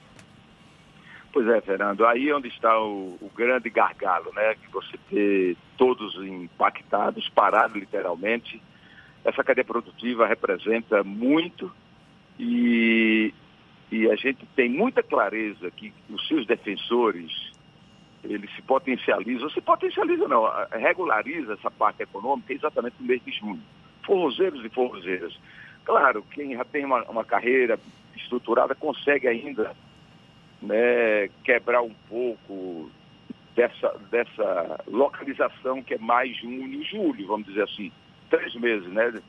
Pois é, Fernando, aí é onde está o, o grande gargalo, né? Que você ter todos impactados, parados literalmente, essa cadeia produtiva representa muito e, e a gente tem muita clareza que os seus defensores eles se potencializam, se potencializa não, regulariza essa parte econômica exatamente no mês de junho. Forrozeiros e forrozeiras. Claro, quem já tem uma, uma carreira estruturada consegue ainda né, quebrar um pouco dessa, dessa localização que é mais junho e julho, vamos dizer assim três meses, né?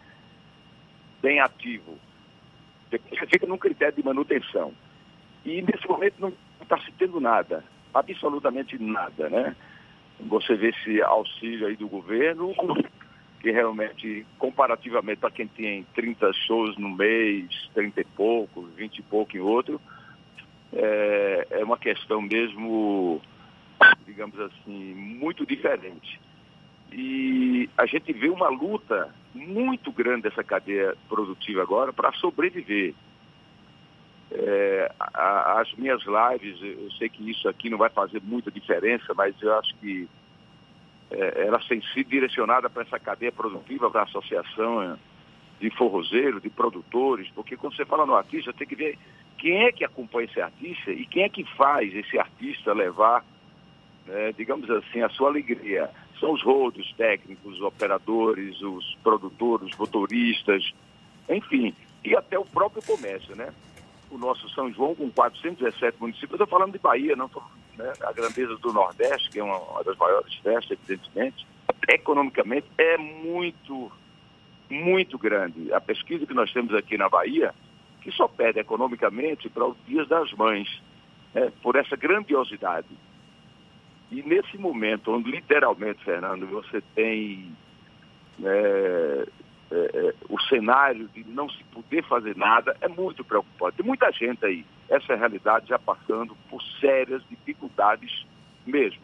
Bem ativo. Você fica num critério de manutenção. E nesse momento não está se tendo nada, absolutamente nada, né? Você vê esse auxílio aí do governo, que realmente, comparativamente para quem tem 30 shows no mês, 30 e pouco, 20 e pouco em outro, é, é uma questão mesmo, digamos assim, muito diferente. E a gente vê uma luta muito grande dessa cadeia produtiva agora para sobreviver. É, a, as minhas lives, eu sei que isso aqui não vai fazer muita diferença, mas eu acho que é, elas têm sido direcionadas para essa cadeia produtiva, para a associação de forrozeiros, de produtores, porque quando você fala no artista, tem que ver quem é que acompanha esse artista e quem é que faz esse artista levar, né, digamos assim, a sua alegria são os rodos técnicos, os operadores, os produtores, os motoristas, enfim, e até o próprio comércio, né? O nosso São João, com 417 municípios, estou falando de Bahia, não né? a grandeza do Nordeste, que é uma, uma das maiores festas, evidentemente, economicamente é muito, muito grande. A pesquisa que nós temos aqui na Bahia, que só perde economicamente para os dias das mães, né? por essa grandiosidade. E nesse momento, onde literalmente, Fernando, você tem é, é, é, o cenário de não se poder fazer nada, é muito preocupante. Tem muita gente aí, essa é realidade, já passando por sérias dificuldades mesmo.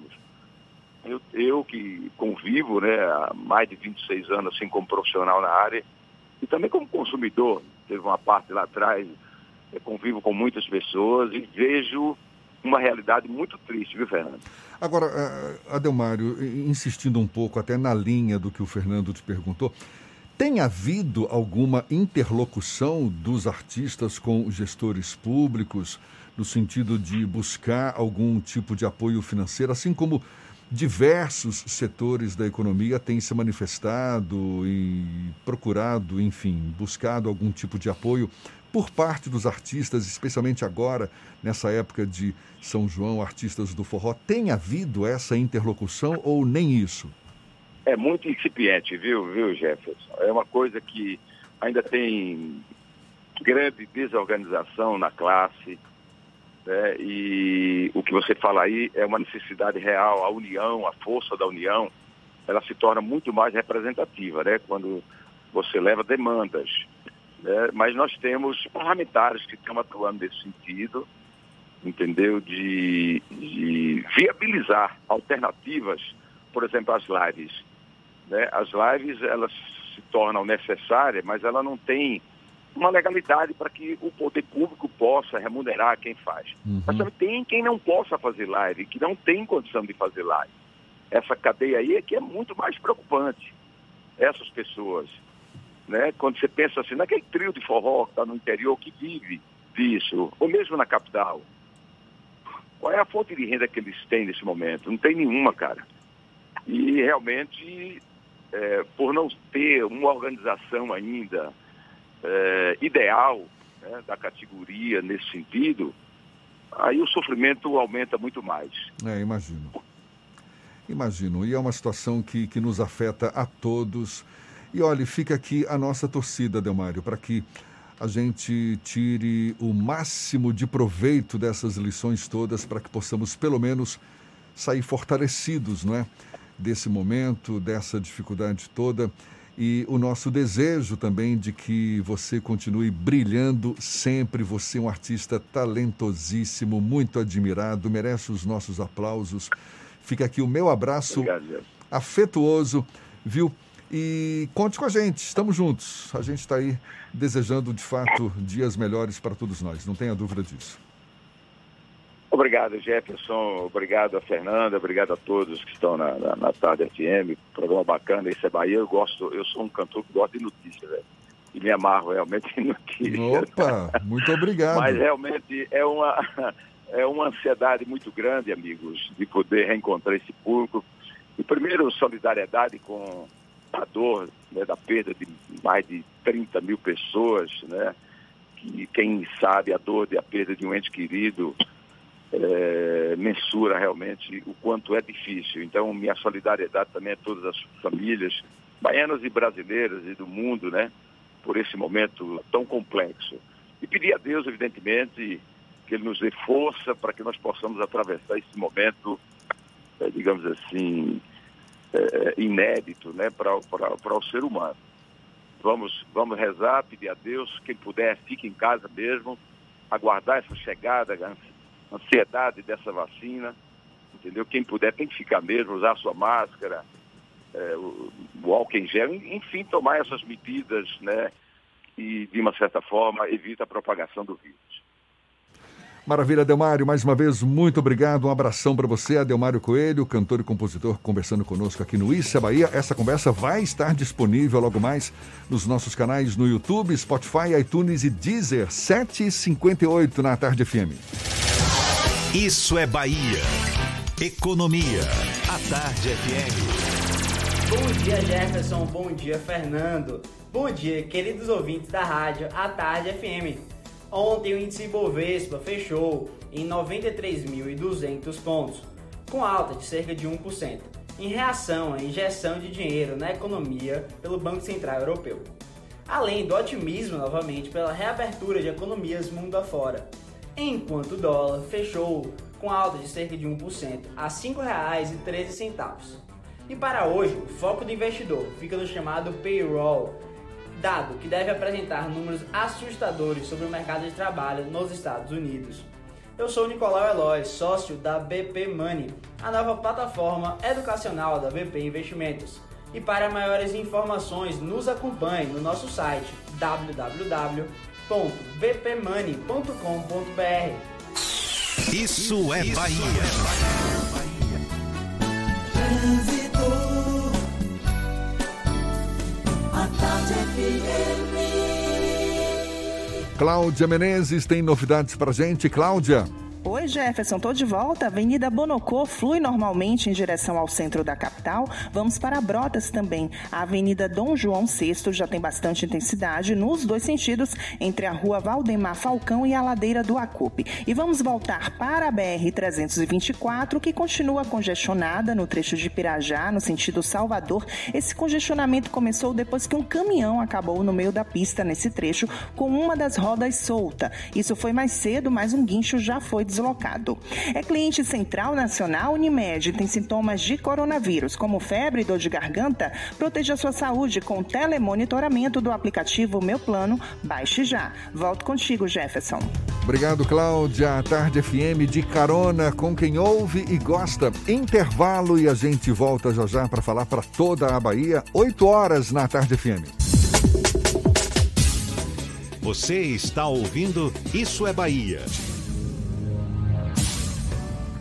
Eu, eu que convivo né, há mais de 26 anos assim como profissional na área e também como consumidor, teve uma parte lá atrás, convivo com muitas pessoas e vejo uma realidade muito triste, viu, Fernando? Agora, eh, Adelmário, insistindo um pouco até na linha do que o Fernando te perguntou, tem havido alguma interlocução dos artistas com gestores públicos no sentido de buscar algum tipo de apoio financeiro, assim como diversos setores da economia têm se manifestado e procurado, enfim, buscado algum tipo de apoio por parte dos artistas, especialmente agora, nessa época de São João, artistas do forró, tem havido essa interlocução ou nem isso? É muito incipiente, viu, viu, Jefferson? É uma coisa que ainda tem grande desorganização na classe, né? e o que você fala aí é uma necessidade real, a união, a força da união, ela se torna muito mais representativa, né? Quando você leva demandas né? Mas nós temos parlamentares que estão atuando nesse sentido, entendeu? De, de viabilizar alternativas, por exemplo, às lives. Né? As lives, elas se tornam necessárias, mas ela não tem uma legalidade para que o poder público possa remunerar quem faz. Uhum. Mas também tem quem não possa fazer live, que não tem condição de fazer live. Essa cadeia aí é que é muito mais preocupante. Essas pessoas né? Quando você pensa assim, naquele trio de forró que está no interior, que vive disso, ou mesmo na capital, qual é a fonte de renda que eles têm nesse momento? Não tem nenhuma, cara. E realmente, é, por não ter uma organização ainda é, ideal né, da categoria nesse sentido, aí o sofrimento aumenta muito mais. É, imagino. Imagino. E é uma situação que, que nos afeta a todos e olha, fica aqui a nossa torcida, Delmário, para que a gente tire o máximo de proveito dessas lições todas, para que possamos, pelo menos, sair fortalecidos, não é? Desse momento, dessa dificuldade toda e o nosso desejo também de que você continue brilhando sempre. Você é um artista talentosíssimo, muito admirado, merece os nossos aplausos. Fica aqui o meu abraço Obrigado, afetuoso, viu? E conte com a gente, estamos juntos. A gente está aí desejando de fato dias melhores para todos nós, não tenha dúvida disso. Obrigado, Jefferson. Obrigado a Fernanda. Obrigado a todos que estão na, na, na Tarde FM. Programa bacana. Isso é Bahia. Eu gosto, eu sou um cantor que gosta de notícias, velho. E me amarro realmente em notícias. Opa, muito obrigado. Mas realmente é uma, é uma ansiedade muito grande, amigos, de poder reencontrar esse público. E primeiro, solidariedade com a dor né, da perda de mais de 30 mil pessoas, né? Que quem sabe a dor de a perda de um ente querido é, mensura realmente o quanto é difícil. Então, minha solidariedade também a todas as famílias, baianas e brasileiras e do mundo, né, por esse momento tão complexo. E pedir a Deus, evidentemente, que Ele nos dê força para que nós possamos atravessar esse momento, é, digamos assim, é, inédito né, para o ser humano. Vamos, vamos rezar, pedir a Deus, quem puder, fique em casa mesmo, aguardar essa chegada, ansiedade dessa vacina, entendeu? Quem puder tem que ficar mesmo, usar sua máscara, é, o, o álcool em gel, enfim, tomar essas medidas, né? E, de uma certa forma, evita a propagação do vírus. Maravilha, Adelmário. Mais uma vez, muito obrigado. Um abração para você, Adelmário Coelho, cantor e compositor, conversando conosco aqui no Issa Bahia. Essa conversa vai estar disponível logo mais nos nossos canais no YouTube, Spotify, iTunes e Deezer, 7h58 na Tarde FM. Isso é Bahia. Economia. A Tarde FM. Bom dia, Jefferson. Bom dia, Fernando. Bom dia, queridos ouvintes da rádio A Tarde FM. Ontem o índice Bovespa fechou em 93.200 pontos, com alta de cerca de 1%, em reação à injeção de dinheiro na economia pelo Banco Central Europeu. Além do otimismo novamente pela reabertura de economias mundo afora enquanto o dólar fechou com alta de cerca de 1% a R$ 5,13. E para hoje, o foco do investidor fica no chamado payroll, dado que deve apresentar números assustadores sobre o mercado de trabalho nos Estados Unidos. Eu sou Nicolau Eloy, sócio da BP Money, a nova plataforma educacional da BP Investimentos. E para maiores informações, nos acompanhe no nosso site www www.bpmoney.com.br. Isso é Bahia. Trânsito. A tarde Cláudia Menezes tem novidades pra gente. Cláudia. Oi, Jefferson, tô de volta. Avenida Bonocô flui normalmente em direção ao centro da capital. Vamos para Brotas também. A Avenida Dom João VI já tem bastante intensidade nos dois sentidos, entre a rua Valdemar Falcão e a ladeira do Acupe. E vamos voltar para a BR-324, que continua congestionada no trecho de Pirajá, no sentido Salvador. Esse congestionamento começou depois que um caminhão acabou no meio da pista nesse trecho com uma das rodas solta. Isso foi mais cedo, mas um guincho já foi deslocado. É cliente Central Nacional Unimed, tem sintomas de coronavírus, como febre e dor de garganta? Proteja sua saúde com telemonitoramento do aplicativo Meu Plano. Baixe já. Volto contigo, Jefferson. Obrigado, Cláudia. Tarde FM de carona com quem ouve e gosta. Intervalo e a gente volta já já para falar para toda a Bahia. 8 horas na Tarde FM. Você está ouvindo Isso é Bahia.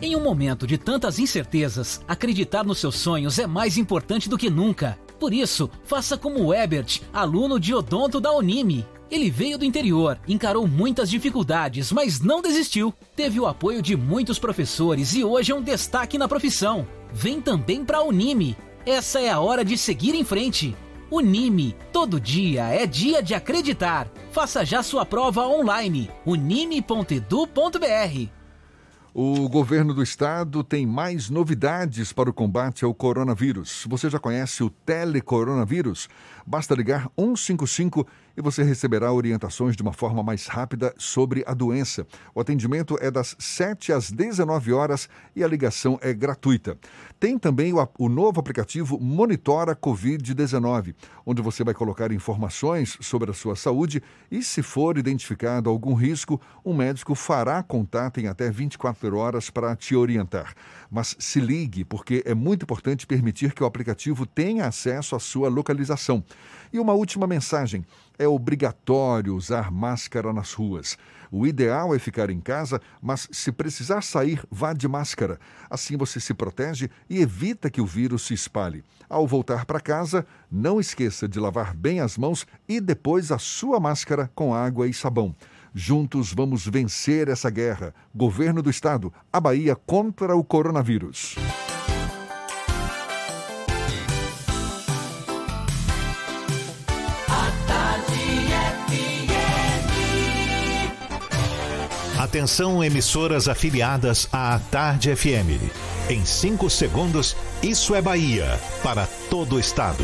Em um momento de tantas incertezas, acreditar nos seus sonhos é mais importante do que nunca. Por isso, faça como o Ebert, aluno de odonto da Unime. Ele veio do interior, encarou muitas dificuldades, mas não desistiu. Teve o apoio de muitos professores e hoje é um destaque na profissão. Vem também para a Unime. Essa é a hora de seguir em frente. Unime, todo dia é dia de acreditar. Faça já sua prova online. unime.edu.br o governo do estado tem mais novidades para o combate ao coronavírus. Você já conhece o telecoronavírus? Basta ligar 155 e você receberá orientações de uma forma mais rápida sobre a doença. O atendimento é das 7 às 19 horas e a ligação é gratuita. Tem também o, o novo aplicativo Monitora Covid-19, onde você vai colocar informações sobre a sua saúde e, se for identificado algum risco, um médico fará contato em até 24 horas para te orientar. Mas se ligue, porque é muito importante permitir que o aplicativo tenha acesso à sua localização. E uma última mensagem: é obrigatório usar máscara nas ruas. O ideal é ficar em casa, mas se precisar sair, vá de máscara. Assim você se protege e evita que o vírus se espalhe. Ao voltar para casa, não esqueça de lavar bem as mãos e depois a sua máscara com água e sabão. Juntos vamos vencer essa guerra. Governo do Estado, a Bahia contra o coronavírus. Atenção, emissoras afiliadas à Tarde FM. Em 5 segundos, isso é Bahia para todo o estado.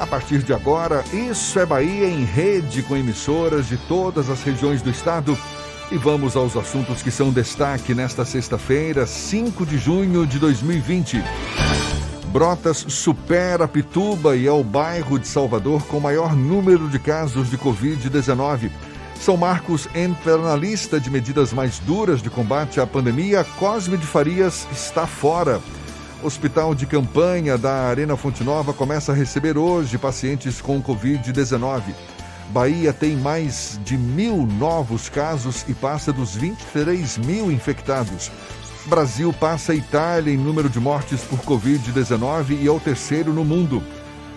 A partir de agora, Isso é Bahia em rede com emissoras de todas as regiões do estado. E vamos aos assuntos que são destaque nesta sexta-feira, 5 de junho de 2020. Brotas supera Pituba e é o bairro de Salvador com maior número de casos de Covid-19. São Marcos entra na lista de medidas mais duras de combate à pandemia. Cosme de Farias está fora. Hospital de campanha da Arena Fonte Nova começa a receber hoje pacientes com Covid-19. Bahia tem mais de mil novos casos e passa dos 23 mil infectados. Brasil passa a Itália em número de mortes por Covid-19 e é o terceiro no mundo.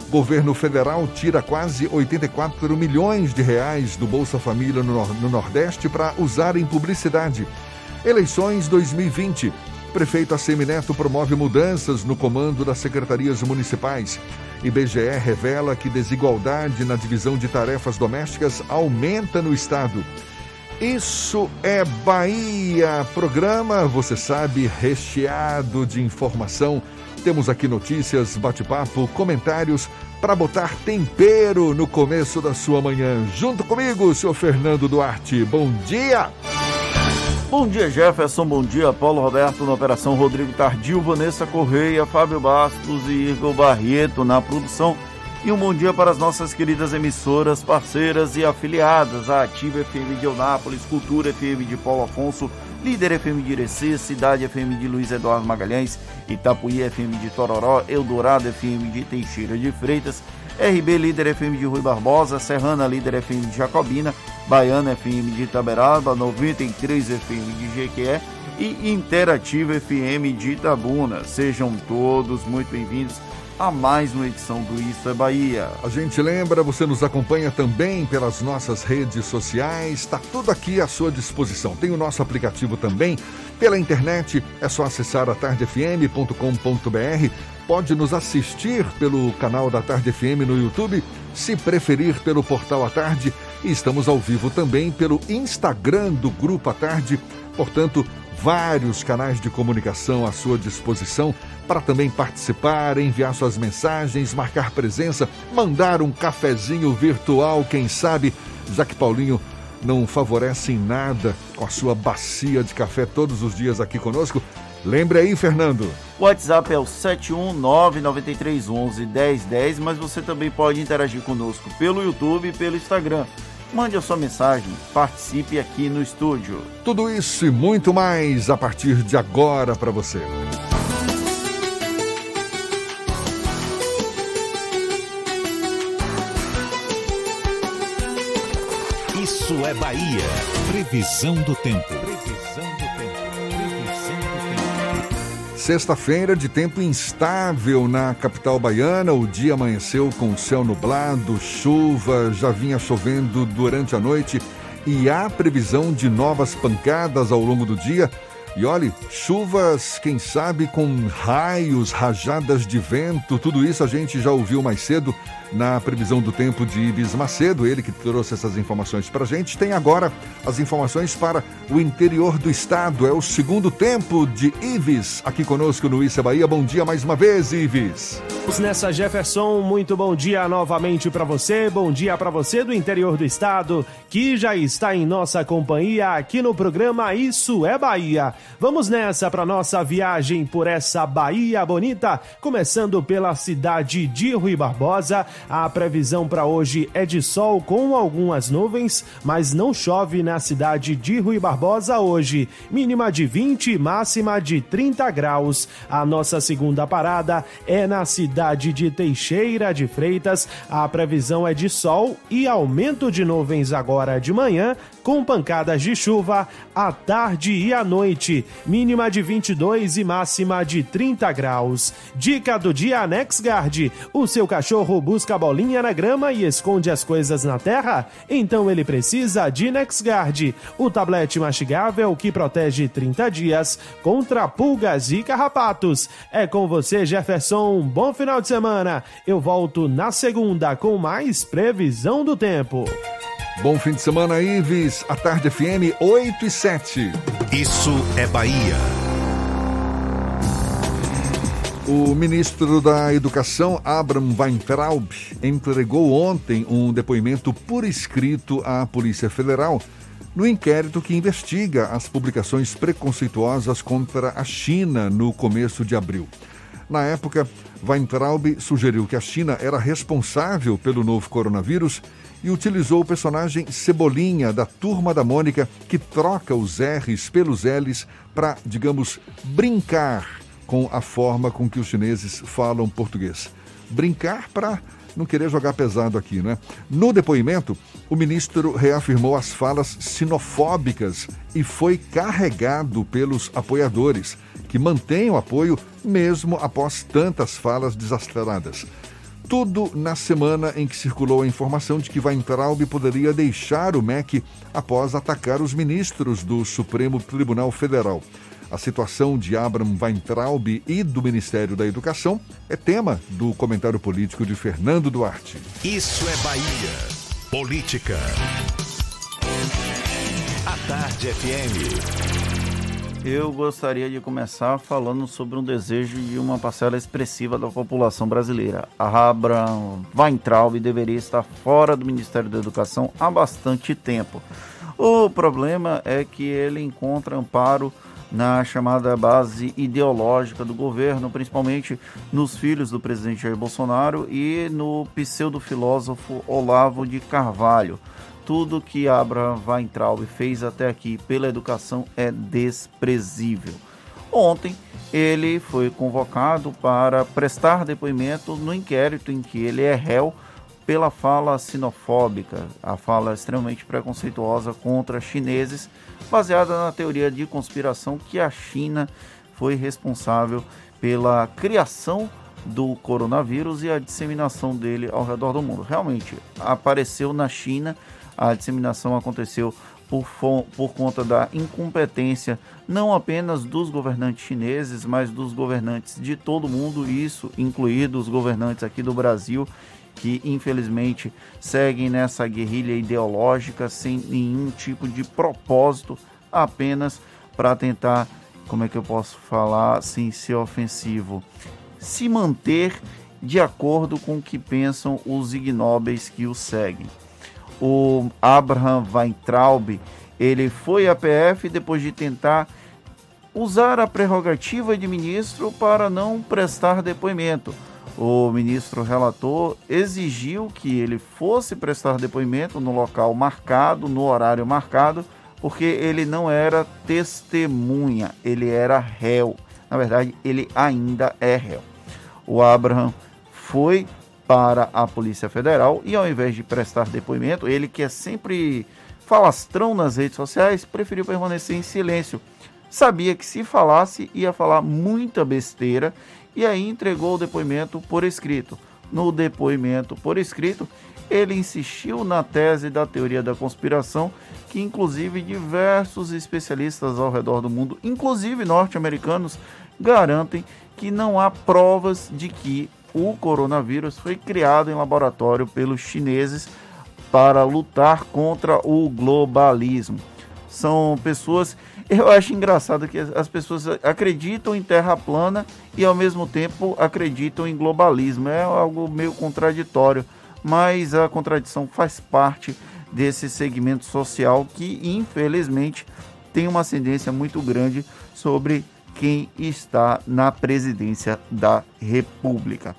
Governo federal tira quase 84 milhões de reais do Bolsa Família no, no Nordeste para usar em publicidade. Eleições 2020. Prefeito Assemineto promove mudanças no comando das secretarias municipais. IBGE revela que desigualdade na divisão de tarefas domésticas aumenta no estado. Isso é Bahia, programa, você sabe, recheado de informação. Temos aqui notícias, bate-papo, comentários para botar tempero no começo da sua manhã. Junto comigo, senhor Fernando Duarte. Bom dia! Bom dia, Jefferson. Bom dia, Paulo Roberto na operação, Rodrigo Tardio, Vanessa Correia, Fábio Bastos e Igor Barreto na produção. E um bom dia para as nossas queridas emissoras, parceiras e afiliadas, a Ativa FM de Eunápolis, Cultura FM de Paulo Afonso, Líder FM de Irecê, Cidade FM de Luiz Eduardo Magalhães, Itapuí FM de Tororó, Eldorado FM de Teixeira de Freitas, RB Líder FM de Rui Barbosa, Serrana Líder FM de Jacobina, Baiana FM de Itaberaba, 93 FM de Jequié e Interativa FM de Itabuna. Sejam todos muito bem-vindos a mais uma edição do Isso é Bahia. A gente lembra, você nos acompanha também pelas nossas redes sociais, está tudo aqui à sua disposição. Tem o nosso aplicativo também pela internet, é só acessar a tardefm.com.br. Pode nos assistir pelo canal da Tarde FM no YouTube, se preferir pelo portal à tarde. E estamos ao vivo também pelo Instagram do Grupo à Tarde. Portanto, vários canais de comunicação à sua disposição para também participar, enviar suas mensagens, marcar presença, mandar um cafezinho virtual, quem sabe, já que Paulinho não favorece em nada com a sua bacia de café todos os dias aqui conosco. Lembre aí, Fernando. O WhatsApp é o 71993111010, mas você também pode interagir conosco pelo YouTube e pelo Instagram. Mande a sua mensagem, participe aqui no estúdio. Tudo isso e muito mais a partir de agora para você. Isso é Bahia. Previsão do tempo. Sexta-feira de tempo instável na capital baiana. O dia amanheceu com céu nublado, chuva, já vinha chovendo durante a noite e há previsão de novas pancadas ao longo do dia. E olhe, chuvas, quem sabe com raios, rajadas de vento, tudo isso a gente já ouviu mais cedo na previsão do tempo de Ibis Macedo, ele que trouxe essas informações para a gente. Tem agora as informações para o interior do estado. É o segundo tempo de Ives aqui conosco no Issa Bahia. Bom dia mais uma vez, Ives. Nessa, Jefferson. Muito bom dia novamente para você. Bom dia para você do interior do estado que já está em nossa companhia aqui no programa Isso é Bahia. Vamos nessa para nossa viagem por essa Bahia bonita, começando pela cidade de Rui Barbosa. A previsão para hoje é de sol com algumas nuvens, mas não chove na cidade de Rui Barbosa hoje. Mínima de 20, máxima de 30 graus. A nossa segunda parada é na cidade de Teixeira de Freitas. A previsão é de sol e aumento de nuvens agora de manhã, com pancadas de chuva à tarde e à noite. Mínima de 22 e máxima de 30 graus. Dica do dia Nexgard. O seu cachorro busca a bolinha na grama e esconde as coisas na terra? Então ele precisa de Nexgard, o tablete mastigável que protege 30 dias contra pulgas e carrapatos. É com você, Jefferson. Um bom final de semana. Eu volto na segunda com mais previsão do tempo. Bom fim de semana, Ives. A tarde FM 8 e 7. Isso é Bahia. O ministro da Educação, Abraham Weintraub, entregou ontem um depoimento por escrito à Polícia Federal no inquérito que investiga as publicações preconceituosas contra a China no começo de abril. Na época, Weintraub sugeriu que a China era responsável pelo novo coronavírus e utilizou o personagem Cebolinha da Turma da Mônica, que troca os R's pelos L's para, digamos, brincar com a forma com que os chineses falam português. Brincar para não querer jogar pesado aqui, né? No depoimento, o ministro reafirmou as falas sinofóbicas e foi carregado pelos apoiadores, que mantêm o apoio mesmo após tantas falas desastradas. Tudo na semana em que circulou a informação de que Weintraub poderia deixar o MEC após atacar os ministros do Supremo Tribunal Federal. A situação de Abraham Weintraub e do Ministério da Educação é tema do comentário político de Fernando Duarte. Isso é Bahia. Política. A Tarde FM. Eu gostaria de começar falando sobre um desejo de uma parcela expressiva da população brasileira. A Abraham Weintraub deveria estar fora do Ministério da Educação há bastante tempo. O problema é que ele encontra amparo na chamada base ideológica do governo, principalmente nos filhos do presidente Jair Bolsonaro e no pseudo-filósofo Olavo de Carvalho. Tudo que Abraham Weintraub fez até aqui pela educação é desprezível. Ontem, ele foi convocado para prestar depoimento no inquérito em que ele é réu pela fala sinofóbica, a fala extremamente preconceituosa contra chineses, baseada na teoria de conspiração que a China foi responsável pela criação do coronavírus e a disseminação dele ao redor do mundo. Realmente, apareceu na China, a disseminação aconteceu por, por conta da incompetência não apenas dos governantes chineses, mas dos governantes de todo o mundo, isso incluído os governantes aqui do Brasil que infelizmente seguem nessa guerrilha ideológica sem nenhum tipo de propósito, apenas para tentar, como é que eu posso falar sem ser ofensivo, se manter de acordo com o que pensam os ignóbeis que o seguem. O Abraham Weintraub, ele foi à PF depois de tentar usar a prerrogativa de ministro para não prestar depoimento o ministro relator exigiu que ele fosse prestar depoimento no local marcado, no horário marcado, porque ele não era testemunha, ele era réu. Na verdade, ele ainda é réu. O Abraham foi para a Polícia Federal e, ao invés de prestar depoimento, ele que é sempre falastrão nas redes sociais, preferiu permanecer em silêncio sabia que se falasse ia falar muita besteira e aí entregou o depoimento por escrito. No depoimento por escrito, ele insistiu na tese da teoria da conspiração, que inclusive diversos especialistas ao redor do mundo, inclusive norte-americanos, garantem que não há provas de que o coronavírus foi criado em laboratório pelos chineses para lutar contra o globalismo. São pessoas eu acho engraçado que as pessoas acreditam em terra plana e ao mesmo tempo acreditam em globalismo. É algo meio contraditório, mas a contradição faz parte desse segmento social que, infelizmente, tem uma ascendência muito grande sobre quem está na presidência da República.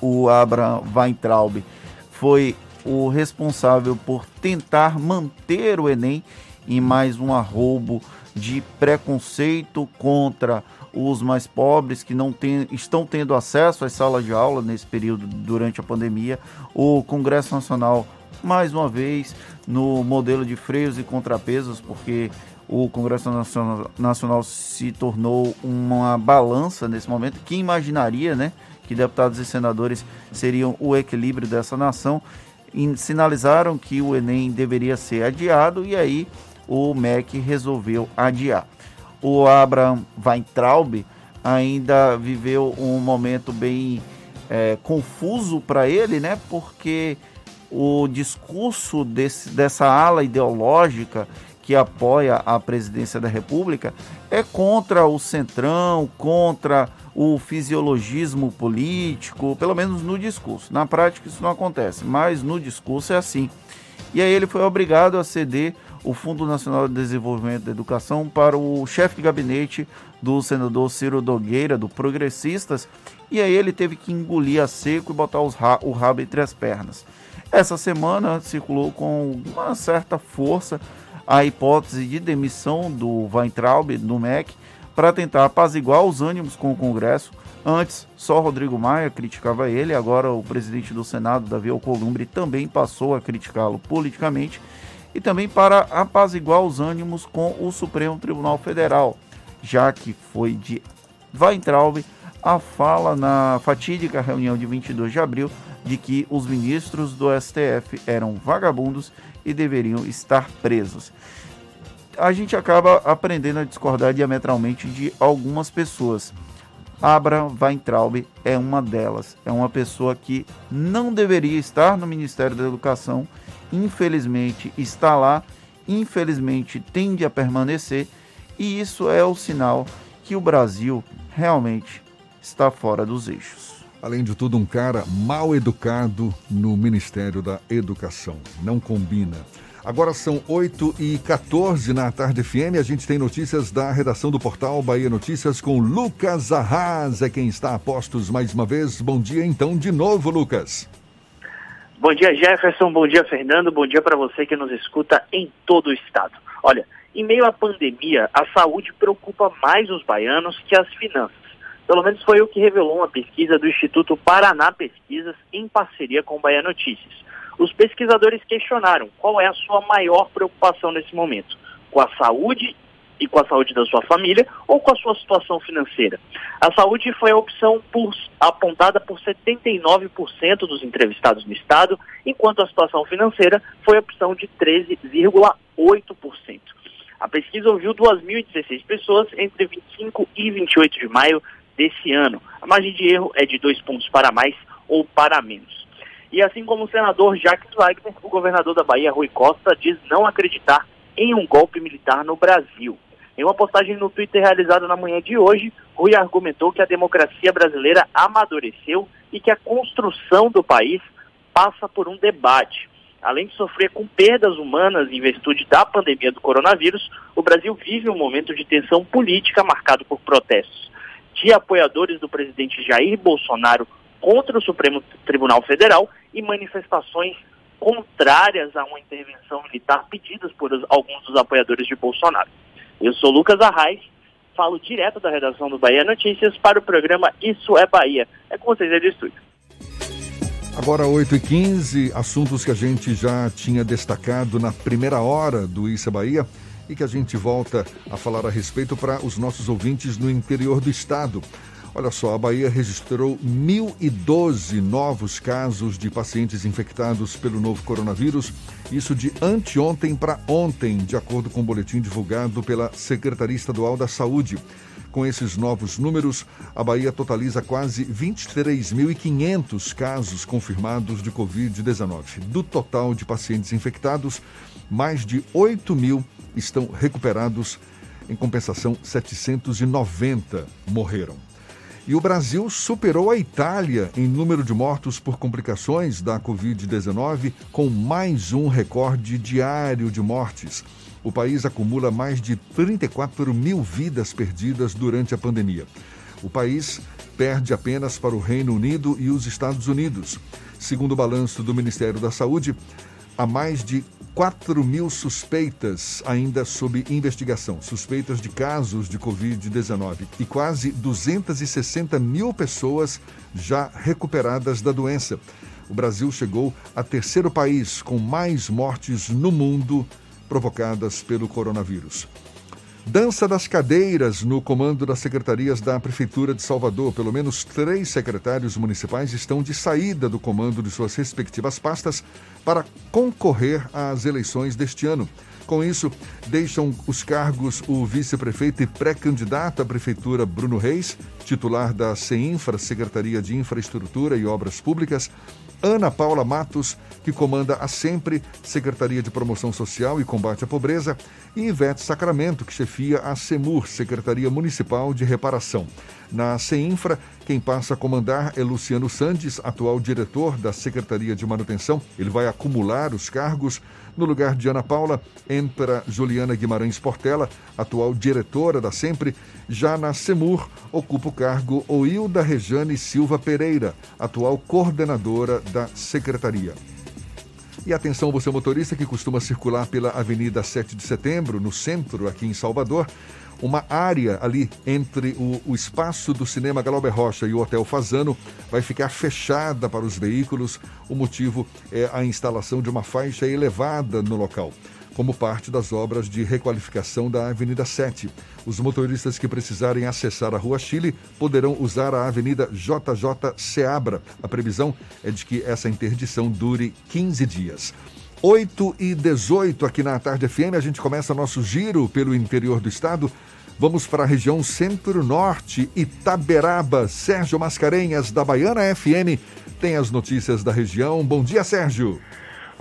O Abraham Weintraub foi o responsável por tentar manter o Enem em mais um arrobo de preconceito contra os mais pobres que não tem, estão tendo acesso às salas de aula nesse período durante a pandemia. O Congresso Nacional, mais uma vez, no modelo de freios e contrapesos, porque o Congresso Nacional, Nacional se tornou uma balança nesse momento. Quem imaginaria, né, que deputados e senadores seriam o equilíbrio dessa nação? E sinalizaram que o Enem deveria ser adiado e aí o MEC resolveu adiar. O Abraham Weintraub ainda viveu um momento bem é, confuso para ele, né? Porque o discurso desse, dessa ala ideológica que apoia a presidência da República é contra o centrão, contra o fisiologismo político, pelo menos no discurso. Na prática isso não acontece, mas no discurso é assim. E aí ele foi obrigado a ceder o Fundo Nacional de Desenvolvimento da Educação para o chefe de gabinete do senador Ciro Nogueira, do Progressistas, e aí ele teve que engolir a seco e botar ra o rabo entre as pernas. Essa semana circulou com uma certa força a hipótese de demissão do Weintraub no MEC para tentar apaziguar os ânimos com o Congresso. Antes, só Rodrigo Maia criticava ele, agora o presidente do Senado, Davi Alcolumbre, também passou a criticá-lo politicamente e também para apaziguar os ânimos com o Supremo Tribunal Federal, já que foi de Weintraub a fala na fatídica reunião de 22 de abril de que os ministros do STF eram vagabundos e deveriam estar presos. A gente acaba aprendendo a discordar diametralmente de algumas pessoas. Abraham Weintraub é uma delas. É uma pessoa que não deveria estar no Ministério da Educação infelizmente está lá, infelizmente tende a permanecer, e isso é o sinal que o Brasil realmente está fora dos eixos. Além de tudo, um cara mal educado no Ministério da Educação. Não combina. Agora são 8 e 14 na Tarde FM. A gente tem notícias da redação do portal Bahia Notícias com Lucas Arras. É quem está a postos mais uma vez. Bom dia então de novo, Lucas. Bom dia, Jefferson. Bom dia, Fernando. Bom dia para você que nos escuta em todo o estado. Olha, em meio à pandemia, a saúde preocupa mais os baianos que as finanças. Pelo menos foi o que revelou uma pesquisa do Instituto Paraná Pesquisas em parceria com o Bahia Notícias. Os pesquisadores questionaram qual é a sua maior preocupação nesse momento: com a saúde e com a saúde da sua família ou com a sua situação financeira. A saúde foi a opção por, apontada por 79% dos entrevistados no estado, enquanto a situação financeira foi a opção de 13,8%. A pesquisa ouviu 2.016 pessoas entre 25 e 28 de maio desse ano. A margem de erro é de dois pontos para mais ou para menos. E assim como o senador Jacques Wagner, o governador da Bahia, Rui Costa, diz não acreditar em um golpe militar no Brasil. Em uma postagem no Twitter realizada na manhã de hoje, Rui argumentou que a democracia brasileira amadureceu e que a construção do país passa por um debate. Além de sofrer com perdas humanas em virtude da pandemia do coronavírus, o Brasil vive um momento de tensão política marcado por protestos de apoiadores do presidente Jair Bolsonaro contra o Supremo Tribunal Federal e manifestações contrárias a uma intervenção militar pedidas por alguns dos apoiadores de Bolsonaro. Eu sou Lucas Arraes, falo direto da redação do Bahia Notícias para o programa Isso é Bahia. É com vocês aí do estúdio. Agora 8h15, assuntos que a gente já tinha destacado na primeira hora do Isso é Bahia. e que a gente volta a falar a respeito para os nossos ouvintes no interior do estado. Olha só, a Bahia registrou 1.012 novos casos de pacientes infectados pelo novo coronavírus, isso de anteontem para ontem, de acordo com o um boletim divulgado pela Secretaria Estadual da Saúde. Com esses novos números, a Bahia totaliza quase 23.500 casos confirmados de Covid-19. Do total de pacientes infectados, mais de 8 mil estão recuperados. Em compensação, 790 morreram. E o Brasil superou a Itália em número de mortos por complicações da Covid-19, com mais um recorde diário de mortes. O país acumula mais de 34 mil vidas perdidas durante a pandemia. O país perde apenas para o Reino Unido e os Estados Unidos. Segundo o balanço do Ministério da Saúde, há mais de 4 mil suspeitas ainda sob investigação, suspeitas de casos de Covid-19 e quase 260 mil pessoas já recuperadas da doença. O Brasil chegou a terceiro país com mais mortes no mundo provocadas pelo coronavírus. Dança das cadeiras no comando das secretarias da Prefeitura de Salvador. Pelo menos três secretários municipais estão de saída do comando de suas respectivas pastas para concorrer às eleições deste ano. Com isso, deixam os cargos o vice-prefeito e pré-candidato à prefeitura Bruno Reis, titular da CEINFRA, Secretaria de Infraestrutura e Obras Públicas, Ana Paula Matos, que comanda a Sempre, Secretaria de Promoção Social e Combate à Pobreza, e Ivete Sacramento, que chefia a SEMUR, Secretaria Municipal de Reparação. Na CEINFRA, quem passa a comandar é Luciano Sandes, atual diretor da Secretaria de Manutenção. Ele vai acumular os cargos. No lugar de Ana Paula, entra Juliana Guimarães Portela, atual diretora da Sempre. Já na SEMUR, ocupa o cargo Oilda Rejane Silva Pereira, atual coordenadora da Secretaria. E atenção, você motorista que costuma circular pela Avenida 7 de Setembro, no centro, aqui em Salvador, uma área ali entre o, o, espaço do cinema Galauber Rocha e o Hotel Fazano vai ficar fechada para os veículos. O motivo é a instalação de uma faixa elevada no local como parte das obras de requalificação da Avenida 7. Os motoristas que precisarem acessar a Rua Chile poderão usar a Avenida JJ Seabra. A previsão é de que essa interdição dure 15 dias. 8 e 18 aqui na Tarde FM, a gente começa nosso giro pelo interior do estado. Vamos para a região centro-norte, Itaberaba. Sérgio Mascarenhas, da Baiana FM, tem as notícias da região. Bom dia, Sérgio.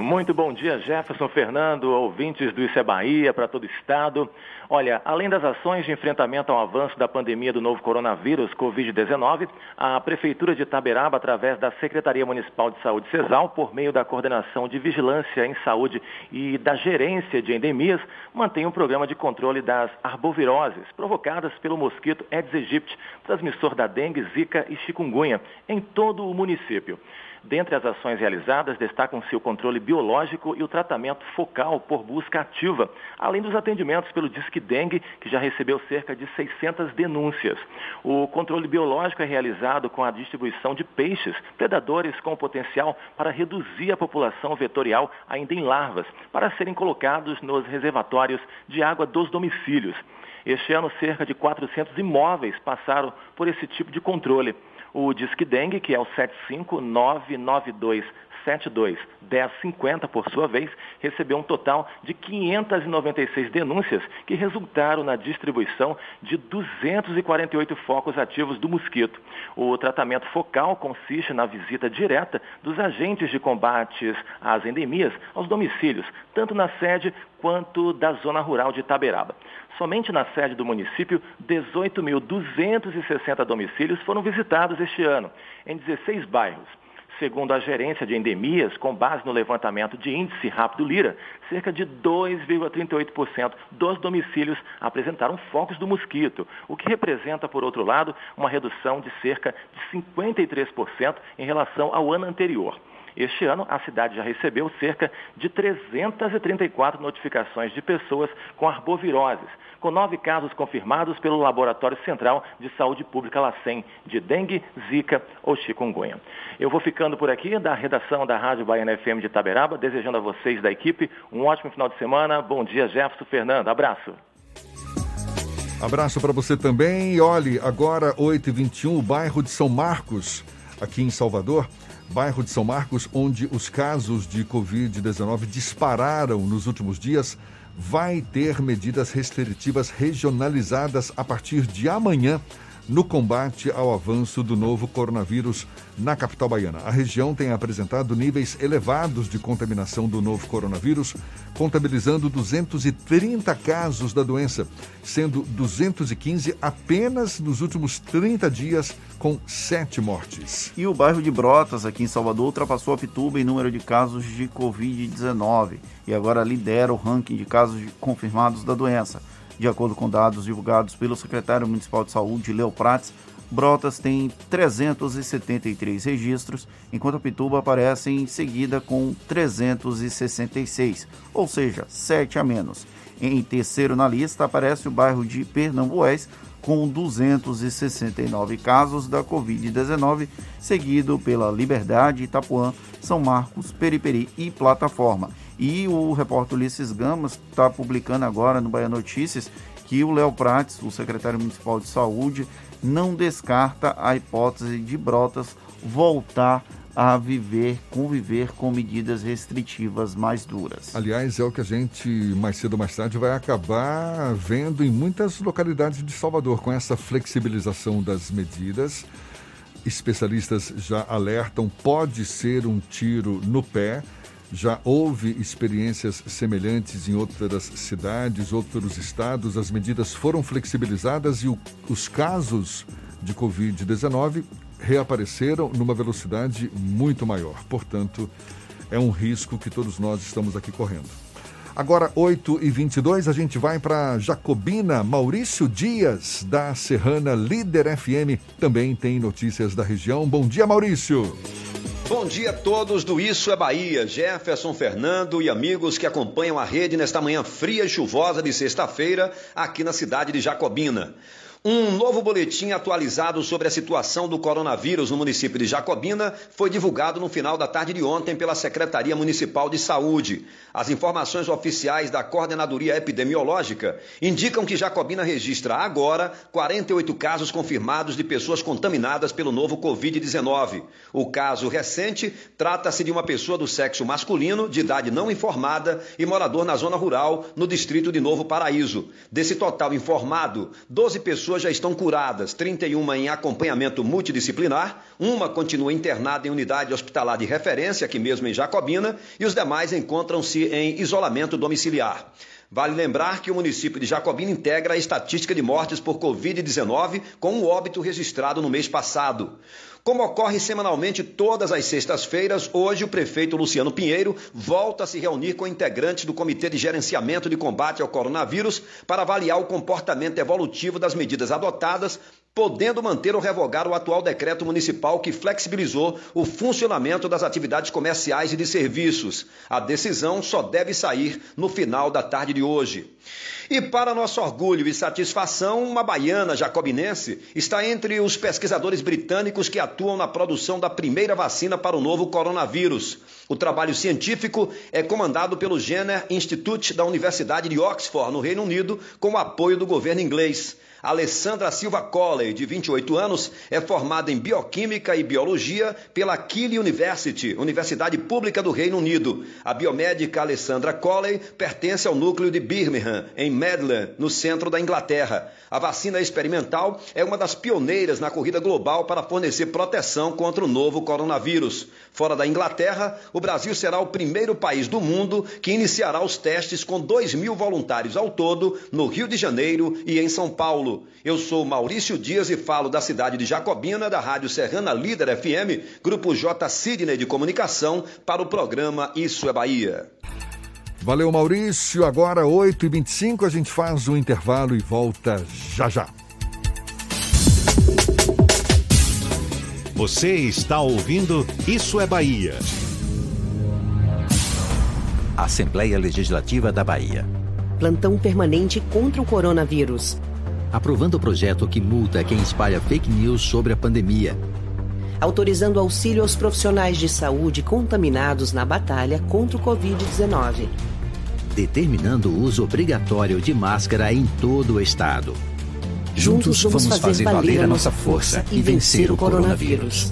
Muito bom dia, Jefferson Fernando, ouvintes do Isso é Bahia, para todo o estado. Olha, além das ações de enfrentamento ao avanço da pandemia do novo coronavírus, Covid-19, a Prefeitura de Itaberaba, através da Secretaria Municipal de Saúde, CESAL, por meio da Coordenação de Vigilância em Saúde e da Gerência de Endemias, mantém um programa de controle das arboviroses provocadas pelo mosquito Aedes aegypti, transmissor da dengue, zika e chikungunya, em todo o município. Dentre as ações realizadas, destacam-se o controle biológico e o tratamento focal por busca ativa, além dos atendimentos pelo Disque Dengue, que já recebeu cerca de 600 denúncias. O controle biológico é realizado com a distribuição de peixes, predadores com potencial para reduzir a população vetorial ainda em larvas, para serem colocados nos reservatórios de água dos domicílios. Este ano, cerca de 400 imóveis passaram por esse tipo de controle. O Disque Dengue, que é o 75992 72 1050, por sua vez, recebeu um total de 596 denúncias que resultaram na distribuição de 248 focos ativos do mosquito. O tratamento focal consiste na visita direta dos agentes de combates às endemias aos domicílios, tanto na sede quanto da zona rural de Itaberaba. Somente na sede do município, 18.260 domicílios foram visitados este ano, em 16 bairros. Segundo a gerência de endemias, com base no levantamento de índice rápido Lira, cerca de 2,38% dos domicílios apresentaram focos do mosquito, o que representa, por outro lado, uma redução de cerca de 53% em relação ao ano anterior. Este ano, a cidade já recebeu cerca de 334 notificações de pessoas com arboviroses, com nove casos confirmados pelo Laboratório Central de Saúde Pública LACEN, de dengue, zika ou chikungunya. Eu vou ficando por aqui, da redação da Rádio Baiana FM de Itaberaba, desejando a vocês da equipe um ótimo final de semana. Bom dia, Jefferson Fernando. Abraço. Abraço para você também. E olhe, agora 8h21, o bairro de São Marcos, aqui em Salvador, bairro de São Marcos, onde os casos de Covid-19 dispararam nos últimos dias, vai ter medidas restritivas regionalizadas a partir de amanhã no combate ao avanço do novo coronavírus na capital baiana. A região tem apresentado níveis elevados de contaminação do novo coronavírus, contabilizando 230 casos da doença, sendo 215 apenas nos últimos 30 dias, com sete mortes. E o bairro de Brotas, aqui em Salvador, ultrapassou a Pituba em número de casos de Covid-19 e agora lidera o ranking de casos confirmados da doença. De acordo com dados divulgados pelo secretário municipal de saúde, Leo Prates, Brotas tem 373 registros, enquanto a Pituba aparece em seguida com 366, ou seja, 7 a menos. Em terceiro na lista aparece o bairro de Pernambués, com 269 casos da Covid-19, seguido pela Liberdade, Itapuã, São Marcos, Periperi e Plataforma. E o repórter Ulisses Gamas está publicando agora no Bahia Notícias que o Léo Prates, o secretário municipal de saúde, não descarta a hipótese de Brotas voltar a viver, conviver com medidas restritivas mais duras. Aliás, é o que a gente mais cedo ou mais tarde vai acabar vendo em muitas localidades de Salvador com essa flexibilização das medidas. Especialistas já alertam, pode ser um tiro no pé já houve experiências semelhantes em outras cidades, outros estados. As medidas foram flexibilizadas e o, os casos de Covid-19 reapareceram numa velocidade muito maior. Portanto, é um risco que todos nós estamos aqui correndo. Agora, 8 e 22 a gente vai para Jacobina. Maurício Dias, da Serrana Líder FM, também tem notícias da região. Bom dia, Maurício. Bom dia a todos do Isso é Bahia, Jefferson Fernando e amigos que acompanham a rede nesta manhã fria e chuvosa de sexta-feira aqui na cidade de Jacobina. Um novo boletim atualizado sobre a situação do coronavírus no município de Jacobina foi divulgado no final da tarde de ontem pela Secretaria Municipal de Saúde. As informações oficiais da Coordenadoria Epidemiológica indicam que Jacobina registra agora 48 casos confirmados de pessoas contaminadas pelo novo Covid-19. O caso recente trata-se de uma pessoa do sexo masculino, de idade não informada e morador na zona rural, no distrito de Novo Paraíso. Desse total informado, 12 pessoas pessoas já estão curadas, 31 em acompanhamento multidisciplinar, uma continua internada em unidade hospitalar de referência, aqui mesmo em Jacobina, e os demais encontram-se em isolamento domiciliar. Vale lembrar que o município de Jacobina integra a estatística de mortes por Covid-19 com o óbito registrado no mês passado. Como ocorre semanalmente todas as sextas-feiras, hoje o prefeito Luciano Pinheiro volta a se reunir com integrantes do Comitê de Gerenciamento de Combate ao Coronavírus para avaliar o comportamento evolutivo das medidas adotadas podendo manter ou revogar o atual decreto municipal que flexibilizou o funcionamento das atividades comerciais e de serviços. A decisão só deve sair no final da tarde de hoje. E para nosso orgulho e satisfação, uma baiana jacobinense está entre os pesquisadores britânicos que atuam na produção da primeira vacina para o novo coronavírus. O trabalho científico é comandado pelo Jenner Institute da Universidade de Oxford, no Reino Unido, com o apoio do governo inglês. Alessandra Silva Colley, de 28 anos, é formada em Bioquímica e Biologia pela Keele University, Universidade Pública do Reino Unido. A biomédica Alessandra Colley pertence ao núcleo de Birmingham, em Midland, no centro da Inglaterra. A vacina experimental é uma das pioneiras na corrida global para fornecer proteção contra o novo coronavírus. Fora da Inglaterra, o Brasil será o primeiro país do mundo que iniciará os testes com 2 mil voluntários ao todo no Rio de Janeiro e em São Paulo. Eu sou Maurício Dias e falo da cidade de Jacobina, da Rádio Serrana Líder FM, Grupo J Sidney de Comunicação, para o programa Isso é Bahia. Valeu, Maurício. Agora, 8h25, a gente faz o um intervalo e volta já já. Você está ouvindo Isso é Bahia. Assembleia Legislativa da Bahia. Plantão permanente contra o coronavírus. Aprovando o projeto que multa quem espalha fake news sobre a pandemia. Autorizando auxílio aos profissionais de saúde contaminados na batalha contra o Covid-19. Determinando o uso obrigatório de máscara em todo o estado. Juntos vamos fazer valer a nossa força e vencer o coronavírus.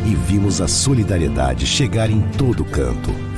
e vimos a solidariedade chegar em todo canto.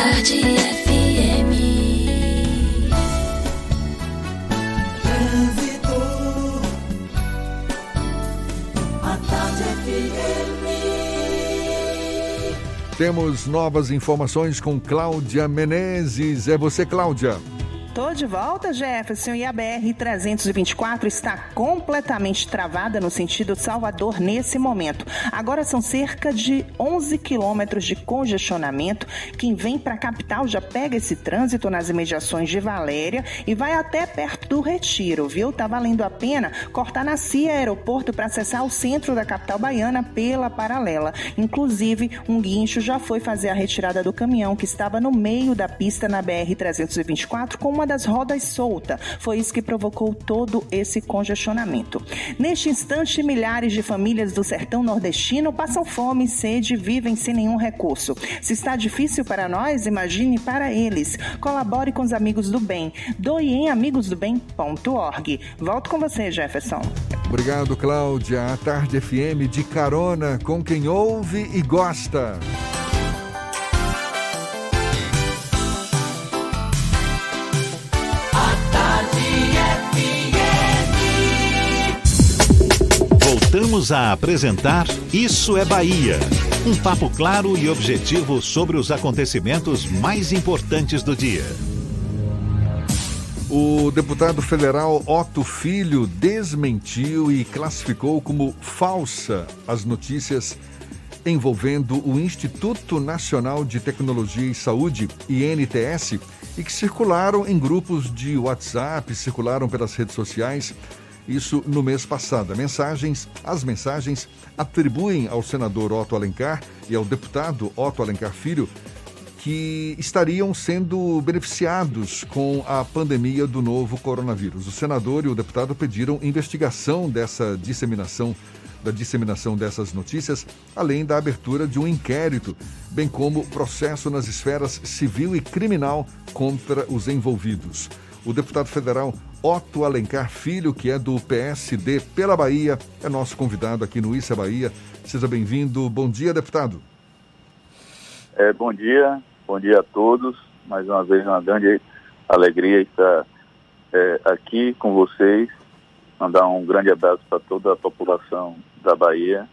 Tarde FM. Trânsito. A Tarde FM. Temos novas informações com Cláudia Menezes. É você, Cláudia. Tô de volta, Jefferson, e a BR-324 está completamente travada no sentido Salvador nesse momento. Agora são cerca de 11 quilômetros de congestionamento. Quem vem para a capital já pega esse trânsito nas imediações de Valéria e vai até perto do Retiro, viu? Tá valendo a pena cortar na CIA Aeroporto para acessar o centro da capital baiana pela paralela. Inclusive, um guincho já foi fazer a retirada do caminhão que estava no meio da pista na BR-324 com uma das rodas solta. Foi isso que provocou todo esse congestionamento. Neste instante, milhares de famílias do sertão nordestino passam fome, sede e vivem sem nenhum recurso. Se está difícil para nós, imagine para eles. Colabore com os amigos do bem. Doe em amigosdobem.org. Volto com você, Jefferson. Obrigado, Cláudia. A Tarde FM de carona com quem ouve e gosta. Voltamos a apresentar Isso é Bahia. Um papo claro e objetivo sobre os acontecimentos mais importantes do dia. O deputado federal Otto Filho desmentiu e classificou como falsa as notícias envolvendo o Instituto Nacional de Tecnologia e Saúde, INTS, e que circularam em grupos de WhatsApp, circularam pelas redes sociais isso no mês passado. Mensagens, as mensagens atribuem ao senador Otto Alencar e ao deputado Otto Alencar Filho que estariam sendo beneficiados com a pandemia do novo coronavírus. O senador e o deputado pediram investigação dessa disseminação da disseminação dessas notícias, além da abertura de um inquérito, bem como processo nas esferas civil e criminal contra os envolvidos. O deputado federal Otto Alencar Filho, que é do PSD pela Bahia, é nosso convidado aqui no Issa Bahia. Seja bem-vindo. Bom dia, deputado. É, bom dia, bom dia a todos. Mais uma vez, uma grande alegria estar é, aqui com vocês. Mandar um grande abraço para toda a população da Bahia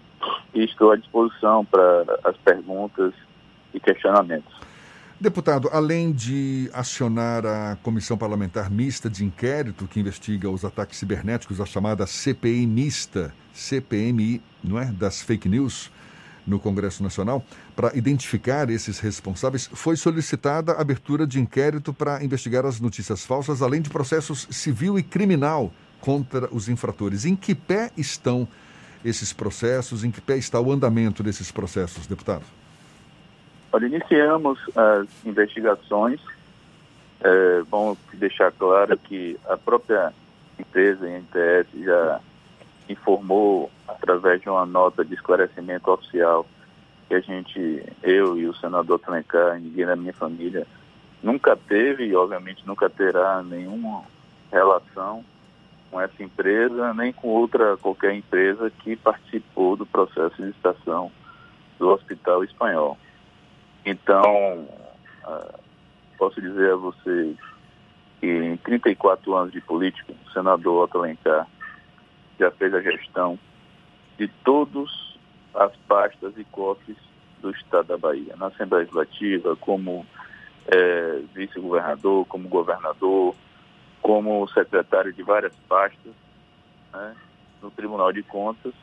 e estou à disposição para as perguntas e questionamentos. Deputado, além de acionar a Comissão Parlamentar Mista de Inquérito que investiga os ataques cibernéticos, a chamada CPI Mista, CPMI, não é, das fake news no Congresso Nacional, para identificar esses responsáveis, foi solicitada a abertura de inquérito para investigar as notícias falsas, além de processos civil e criminal contra os infratores. Em que pé estão esses processos? Em que pé está o andamento desses processos, deputado? Olha, iniciamos as investigações. É bom deixar claro que a própria empresa, a NTS, já informou, através de uma nota de esclarecimento oficial, que a gente, eu e o senador Trencar, ninguém da minha família, nunca teve e obviamente nunca terá nenhuma relação com essa empresa, nem com outra qualquer empresa que participou do processo de licitação do Hospital Espanhol. Então, uh, posso dizer a vocês que em 34 anos de política, o senador Otto Alencar já fez a gestão de todas as pastas e cofres do Estado da Bahia, na Assembleia Legislativa, como é, vice-governador, como governador, como secretário de várias pastas né, no Tribunal de Contas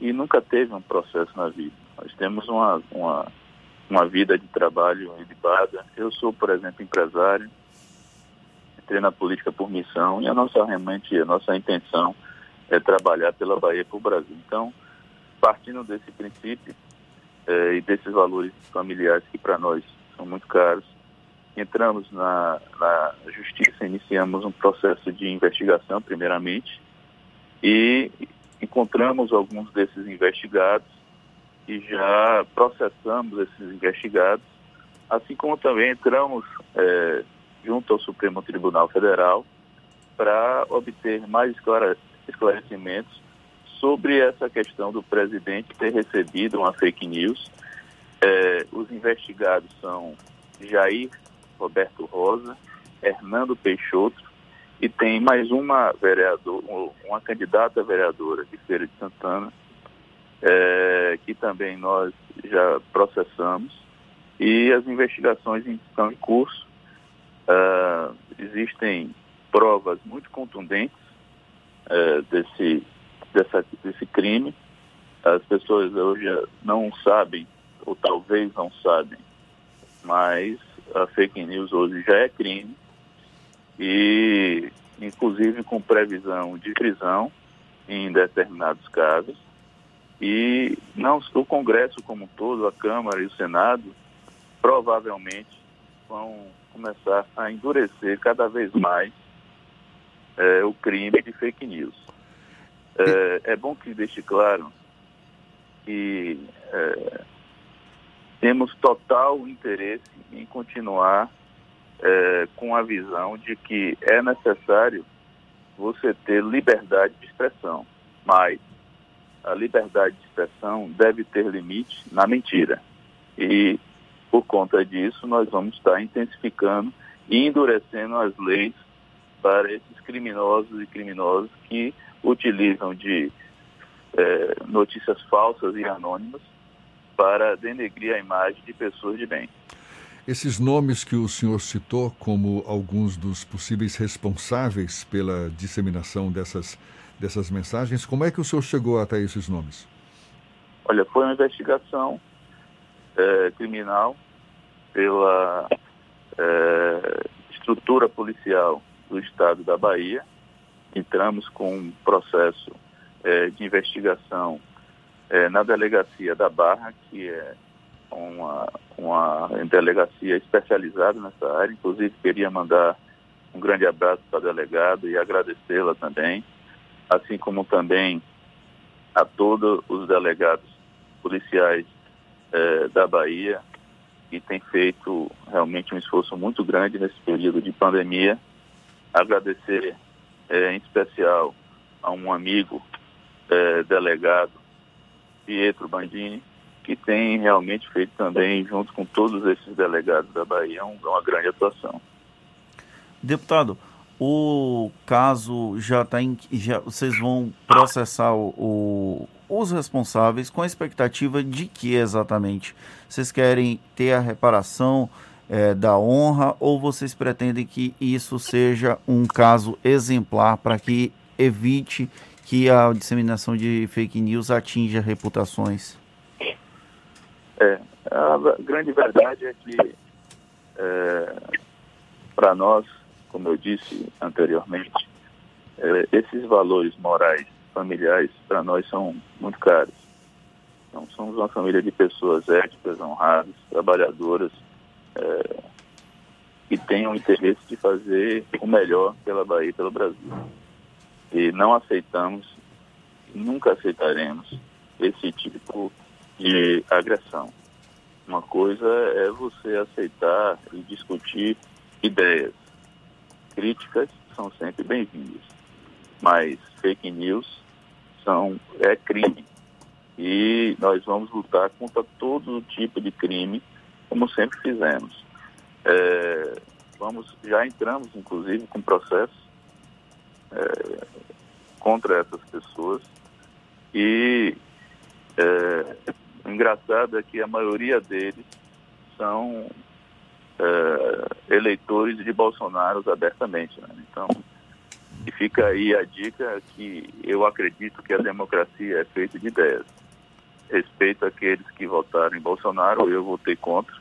e nunca teve um processo na vida. Nós temos uma, uma, uma vida de trabalho ilibada. Eu sou, por exemplo, empresário, entrei na política por missão e a nossa realmente, a nossa intenção é trabalhar pela Bahia e para o Brasil. Então, partindo desse princípio é, e desses valores familiares que para nós são muito caros, entramos na, na justiça, iniciamos um processo de investigação, primeiramente, e encontramos alguns desses investigados e já processamos esses investigados, assim como também entramos é, junto ao Supremo Tribunal Federal para obter mais esclarecimentos sobre essa questão do presidente ter recebido uma fake news. É, os investigados são Jair Roberto Rosa, Hernando Peixoto e tem mais uma vereadora, uma candidata vereadora de Feira de Santana, é, que também nós já processamos e as investigações estão em curso. Uh, existem provas muito contundentes uh, desse, dessa, desse crime. As pessoas hoje não sabem, ou talvez não sabem, mas a fake news hoje já é crime e inclusive com previsão de prisão em determinados casos. E não o Congresso como um todo, a Câmara e o Senado, provavelmente vão começar a endurecer cada vez mais é, o crime de fake news. É, é bom que deixe claro que é, temos total interesse em continuar é, com a visão de que é necessário você ter liberdade de expressão, mas a liberdade de expressão deve ter limite na mentira. E por conta disso, nós vamos estar intensificando e endurecendo as leis para esses criminosos e criminosas que utilizam de é, notícias falsas e anônimas para denegrir a imagem de pessoas de bem. Esses nomes que o senhor citou como alguns dos possíveis responsáveis pela disseminação dessas, dessas mensagens, como é que o senhor chegou até esses nomes? Olha, foi uma investigação é, criminal pela é, estrutura policial do estado da Bahia. Entramos com um processo é, de investigação é, na delegacia da Barra, que é uma, uma delegacia especializada nessa área. Inclusive, queria mandar um grande abraço para a delegada e agradecê-la também, assim como também a todos os delegados policiais é, da Bahia, que têm feito realmente um esforço muito grande nesse período de pandemia. Agradecer é, em especial a um amigo é, delegado Pietro Bandini, que tem realmente feito também, junto com todos esses delegados da Bahia, uma grande atuação. Deputado, o caso já está em. Já, vocês vão processar o, os responsáveis com a expectativa de que exatamente? Vocês querem ter a reparação é, da honra ou vocês pretendem que isso seja um caso exemplar para que evite que a disseminação de fake news atinja reputações? É, a grande verdade é que, é, para nós, como eu disse anteriormente, é, esses valores morais, familiares, para nós são muito caros. Então, somos uma família de pessoas éticas, honradas, trabalhadoras, é, que têm o interesse de fazer o melhor pela Bahia e pelo Brasil e não aceitamos, nunca aceitaremos esse tipo de agressão. Uma coisa é você aceitar e discutir ideias críticas são sempre bem-vindas, mas fake news são, é crime. E nós vamos lutar contra todo tipo de crime, como sempre fizemos. É, vamos, já entramos, inclusive, com processo é, contra essas pessoas. E é, engraçado é que a maioria deles são é, eleitores de Bolsonaro abertamente. Né? Então, e fica aí a dica que eu acredito que a democracia é feita de ideias. Respeito aqueles que votaram em Bolsonaro, eu votei contra.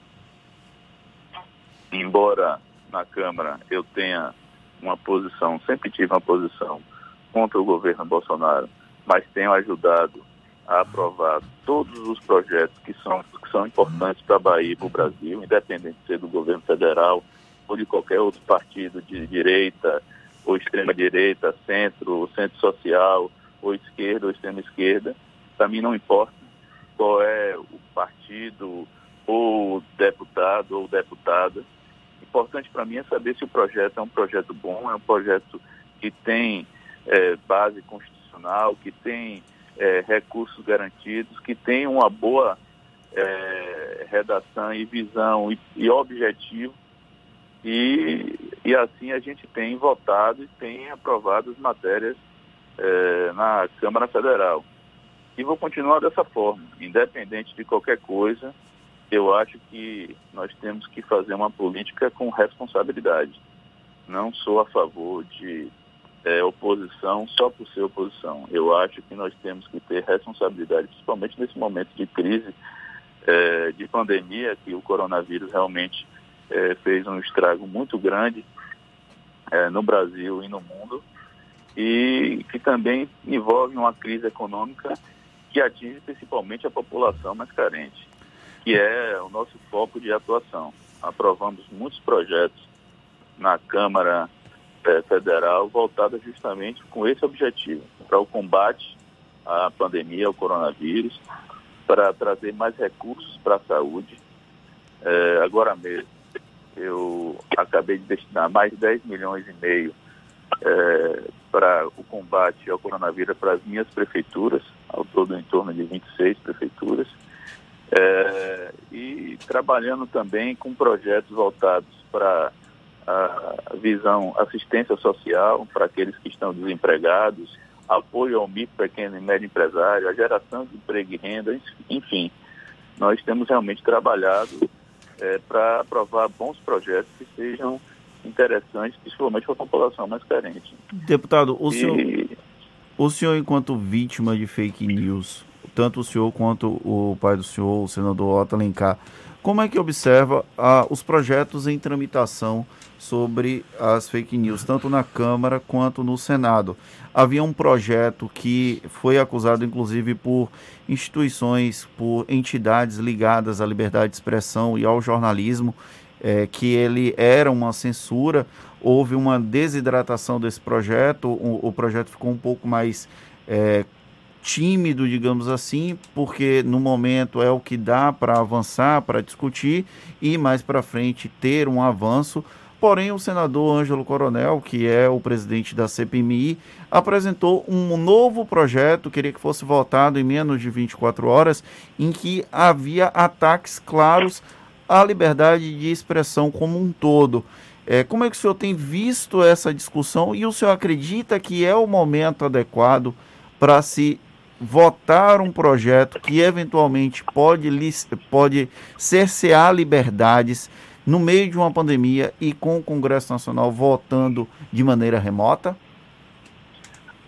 Embora na Câmara eu tenha uma posição, sempre tive uma posição contra o governo Bolsonaro, mas tenho ajudado a aprovar todos os projetos que são, que são importantes para a Bahia e para o Brasil, independente de ser do governo federal ou de qualquer outro partido de direita ou extrema-direita, centro, centro social, ou esquerda ou extrema-esquerda. Para mim não importa qual é o partido ou deputado ou deputada. Importante para mim é saber se o projeto é um projeto bom, é um projeto que tem é, base constitucional, que tem é, recursos garantidos, que tem uma boa é, redação e visão e, e objetivo. E, e assim a gente tem votado e tem aprovado as matérias é, na Câmara Federal. E vou continuar dessa forma, independente de qualquer coisa, eu acho que nós temos que fazer uma política com responsabilidade. Não sou a favor de é, oposição só por ser oposição. Eu acho que nós temos que ter responsabilidade, principalmente nesse momento de crise, é, de pandemia, que o coronavírus realmente é, fez um estrago muito grande é, no Brasil e no mundo, e que também envolve uma crise econômica que atinge principalmente a população mais carente, que é o nosso foco de atuação. Aprovamos muitos projetos na Câmara federal voltada justamente com esse objetivo, para o combate à pandemia, ao coronavírus, para trazer mais recursos para a saúde. É, agora mesmo, eu acabei de destinar mais de 10 milhões e meio é, para o combate ao coronavírus para as minhas prefeituras, ao todo em torno de 26 prefeituras, é, e trabalhando também com projetos voltados para a visão assistência social para aqueles que estão desempregados, apoio ao micro, pequeno e médio empresário, a geração de emprego e renda, enfim. Nós temos realmente trabalhado é, para aprovar bons projetos que sejam interessantes, principalmente para a população mais carente. Deputado, o, e... senhor, o senhor, enquanto vítima de fake news, tanto o senhor quanto o pai do senhor, o senador Otto Alencar, como é que observa ah, os projetos em tramitação sobre as fake news, tanto na Câmara quanto no Senado? Havia um projeto que foi acusado, inclusive, por instituições, por entidades ligadas à liberdade de expressão e ao jornalismo, é, que ele era uma censura. Houve uma desidratação desse projeto, o, o projeto ficou um pouco mais é, tímido, digamos assim, porque no momento é o que dá para avançar, para discutir e mais para frente ter um avanço. Porém, o senador Ângelo Coronel, que é o presidente da CPMI, apresentou um novo projeto, queria que fosse votado em menos de 24 horas, em que havia ataques claros à liberdade de expressão como um todo. É, como é que o senhor tem visto essa discussão e o senhor acredita que é o momento adequado para se votar um projeto que eventualmente pode, pode cercear liberdades no meio de uma pandemia e com o Congresso Nacional votando de maneira remota?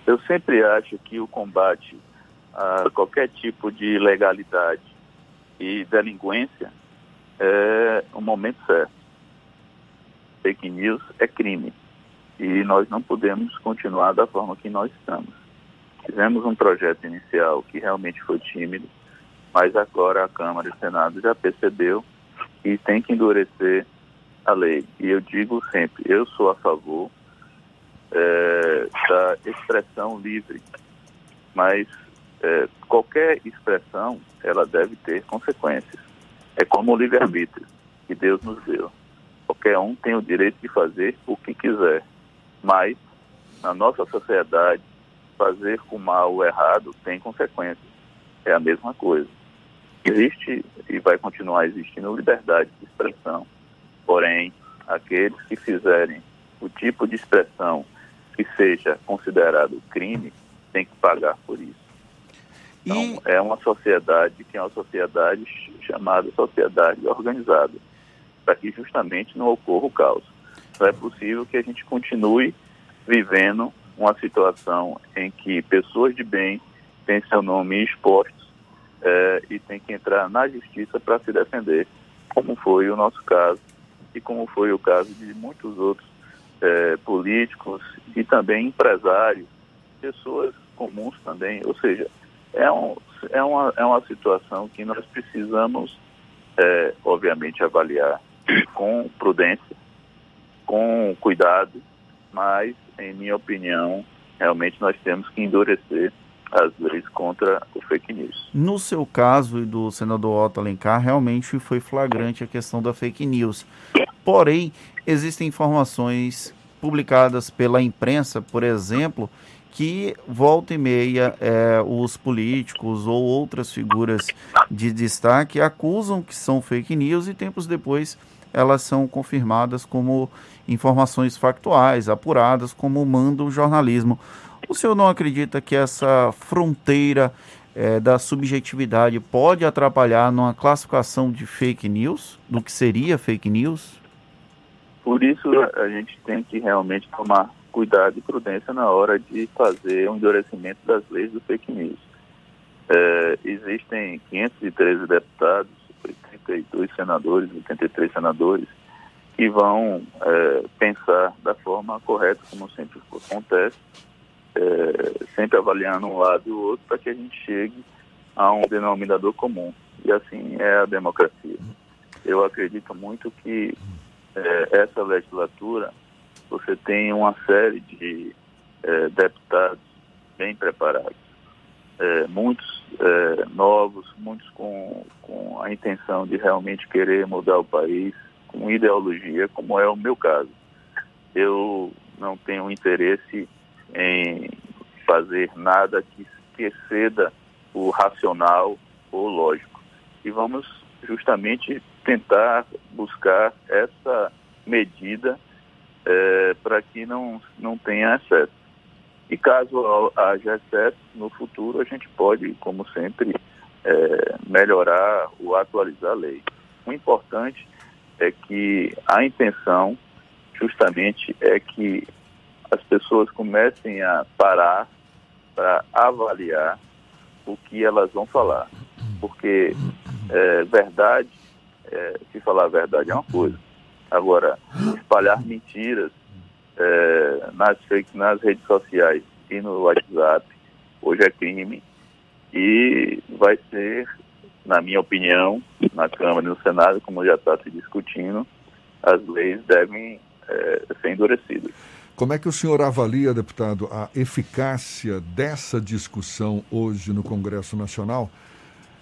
Eu sempre acho que o combate a qualquer tipo de ilegalidade e delinquência é o momento certo. Fake news é crime e nós não podemos continuar da forma que nós estamos. Tivemos um projeto inicial que realmente foi tímido, mas agora a Câmara e o Senado já percebeu e tem que endurecer a lei. E eu digo sempre, eu sou a favor é, da expressão livre, mas é, qualquer expressão ela deve ter consequências. É como o livre-arbítrio que Deus nos deu. Qualquer um tem o direito de fazer o que quiser, mas na nossa sociedade, fazer com mal ou errado tem consequências. É a mesma coisa. Existe e vai continuar existindo liberdade de expressão, porém, aqueles que fizerem o tipo de expressão que seja considerado crime têm que pagar por isso. Então, é uma sociedade que é uma sociedade chamada sociedade organizada, para que justamente não ocorra o caos. Não é possível que a gente continue vivendo uma situação em que pessoas de bem têm seu nome expostos é, e têm que entrar na justiça para se defender, como foi o nosso caso e como foi o caso de muitos outros é, políticos e também empresários, pessoas comuns também. Ou seja, é, um, é, uma, é uma situação que nós precisamos, é, obviamente, avaliar com prudência, com cuidado, mas, em minha opinião, realmente nós temos que endurecer as leis contra o fake news. No seu caso e do senador Otto Alencar, realmente foi flagrante a questão da fake news. Porém, existem informações publicadas pela imprensa, por exemplo, que volta e meia é, os políticos ou outras figuras de destaque acusam que são fake news e tempos depois elas são confirmadas como informações factuais, apuradas, como manda o jornalismo. O senhor não acredita que essa fronteira é, da subjetividade pode atrapalhar numa classificação de fake news, do que seria fake news? Por isso a gente tem que realmente tomar cuidado e prudência na hora de fazer um endurecimento das leis do fake news. É, existem 513 deputados, 82 senadores, 83 senadores, que vão é, pensar da forma correta, como sempre acontece, é, sempre avaliando um lado e o outro para que a gente chegue a um denominador comum. E assim é a democracia. Eu acredito muito que é, essa legislatura você tem uma série de é, deputados bem preparados, muitos novos, muitos com, com a intenção de realmente querer mudar o país, com ideologia, como é o meu caso. Eu não tenho interesse em fazer nada que, exceda o racional ou lógico. E vamos justamente tentar buscar essa medida é, para que não, não tenha excesso. E caso haja excesso, no futuro a gente pode, como sempre, é, melhorar ou atualizar a lei. O importante é que a intenção justamente é que as pessoas comecem a parar para avaliar o que elas vão falar. Porque é, verdade, é, se falar a verdade é uma coisa. Agora, espalhar mentiras é, nas, nas redes sociais e no WhatsApp hoje é crime e vai ser na minha opinião, na Câmara e no Senado, como já está se discutindo, as leis devem é, ser endurecidas. Como é que o senhor avalia, deputado, a eficácia dessa discussão hoje no Congresso Nacional,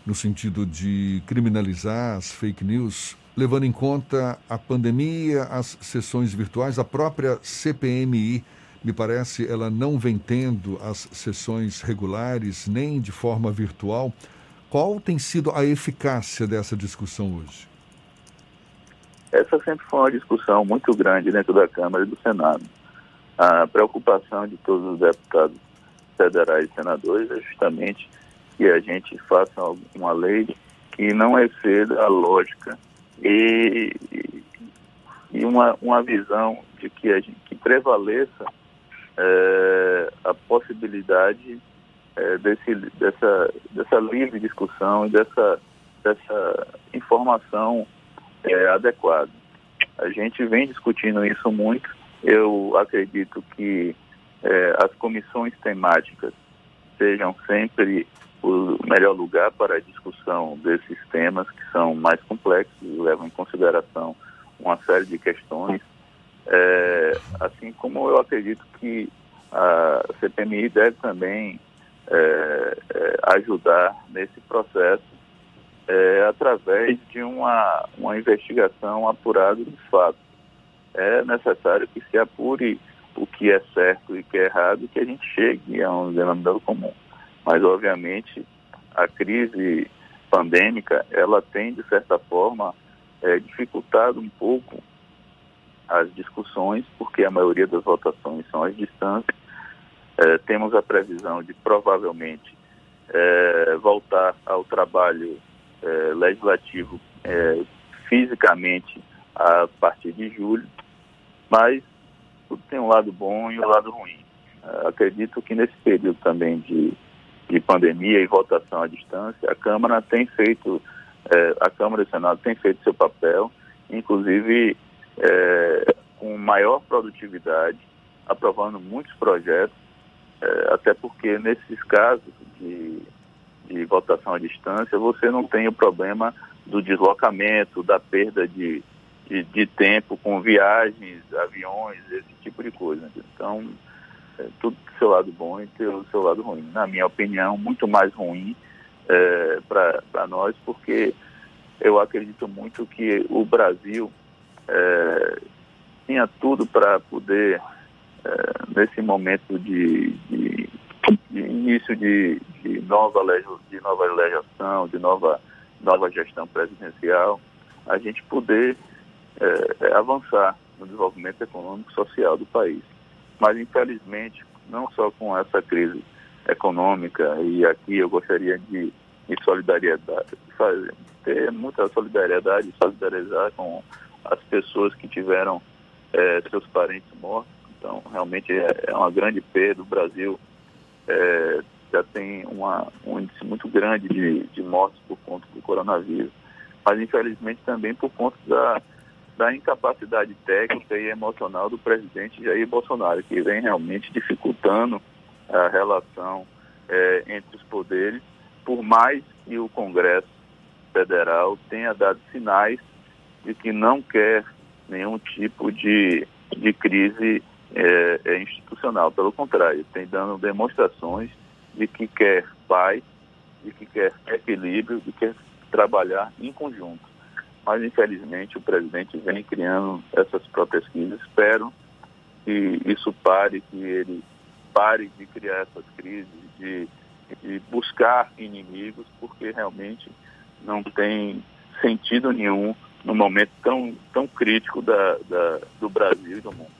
no sentido de criminalizar as fake news, levando em conta a pandemia, as sessões virtuais, a própria CPMI? Me parece ela não vem tendo as sessões regulares nem de forma virtual. Qual tem sido a eficácia dessa discussão hoje? Essa sempre foi uma discussão muito grande dentro da Câmara e do Senado. A preocupação de todos os deputados federais e senadores é justamente que a gente faça uma lei que não exceda a lógica e, e uma, uma visão de que, a gente, que prevaleça é, a possibilidade é, desse, dessa, dessa livre discussão e dessa, dessa informação é, adequada. A gente vem discutindo isso muito. Eu acredito que é, as comissões temáticas sejam sempre o melhor lugar para a discussão desses temas que são mais complexos e levam em consideração uma série de questões. É, assim como eu acredito que a CPMI deve também é, ajudar nesse processo através de uma, uma investigação apurada dos fatos. É necessário que se apure o que é certo e o que é errado, que a gente chegue a um denominador comum. Mas, obviamente, a crise pandêmica, ela tem, de certa forma, é, dificultado um pouco as discussões, porque a maioria das votações são às distâncias. É, temos a previsão de, provavelmente, é, voltar ao trabalho é, legislativo é, fisicamente a partir de julho, mas tudo tem um lado bom e um lado ruim. É, acredito que nesse período também de, de pandemia e votação à distância, a Câmara tem feito, é, a Câmara e o Senado têm feito seu papel, inclusive é, com maior produtividade, aprovando muitos projetos, até porque nesses casos de, de votação à distância, você não tem o problema do deslocamento, da perda de, de, de tempo com viagens, aviões, esse tipo de coisa. Então, é, tudo tem seu lado bom e tem o seu lado ruim. Na minha opinião, muito mais ruim é, para nós, porque eu acredito muito que o Brasil é, tinha tudo para poder, é, nesse momento de, de, de início de, de, nova de nova legislação, de nova, nova gestão presidencial, a gente poder é, é, avançar no desenvolvimento econômico e social do país. Mas, infelizmente, não só com essa crise econômica, e aqui eu gostaria de, de solidariedade, fazer, ter muita solidariedade, solidarizar com as pessoas que tiveram é, seus parentes mortos. Então, realmente é, é, uma grande perda. O Brasil é, já tem uma, um índice muito grande de, de mortes por conta do coronavírus. Mas, infelizmente, também por conta da, da incapacidade técnica e emocional do presidente Jair Bolsonaro, que vem realmente dificultando a relação é, entre os poderes, por mais que o Congresso Federal tenha dado sinais de que não quer nenhum tipo de, de crise é, institucional. Pelo contrário, tem dando demonstrações de que quer paz, de que quer equilíbrio, de que quer trabalhar em conjunto mas infelizmente o presidente vem criando essas próprias crises. Espero que isso pare, que ele pare de criar essas crises, de, de buscar inimigos, porque realmente não tem sentido nenhum no momento tão, tão crítico da, da, do Brasil e do mundo.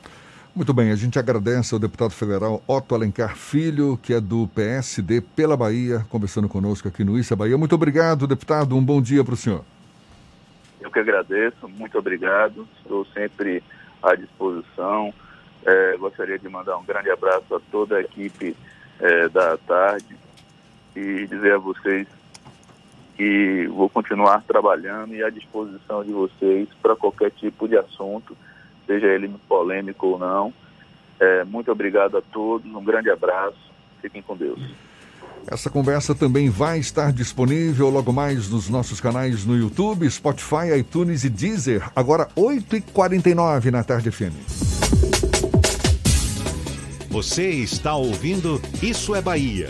Muito bem, a gente agradece ao deputado federal Otto Alencar Filho, que é do PSD pela Bahia, conversando conosco aqui no Issa Bahia. Muito obrigado, deputado. Um bom dia para o senhor. Eu que agradeço, muito obrigado. Estou sempre à disposição. É, gostaria de mandar um grande abraço a toda a equipe é, da tarde e dizer a vocês que vou continuar trabalhando e à disposição de vocês para qualquer tipo de assunto, seja ele polêmico ou não. É, muito obrigado a todos, um grande abraço, fiquem com Deus. Essa conversa também vai estar disponível logo mais nos nossos canais no YouTube, Spotify, iTunes e Deezer, agora 8h49 na Tarde FM. Você está ouvindo Isso é Bahia.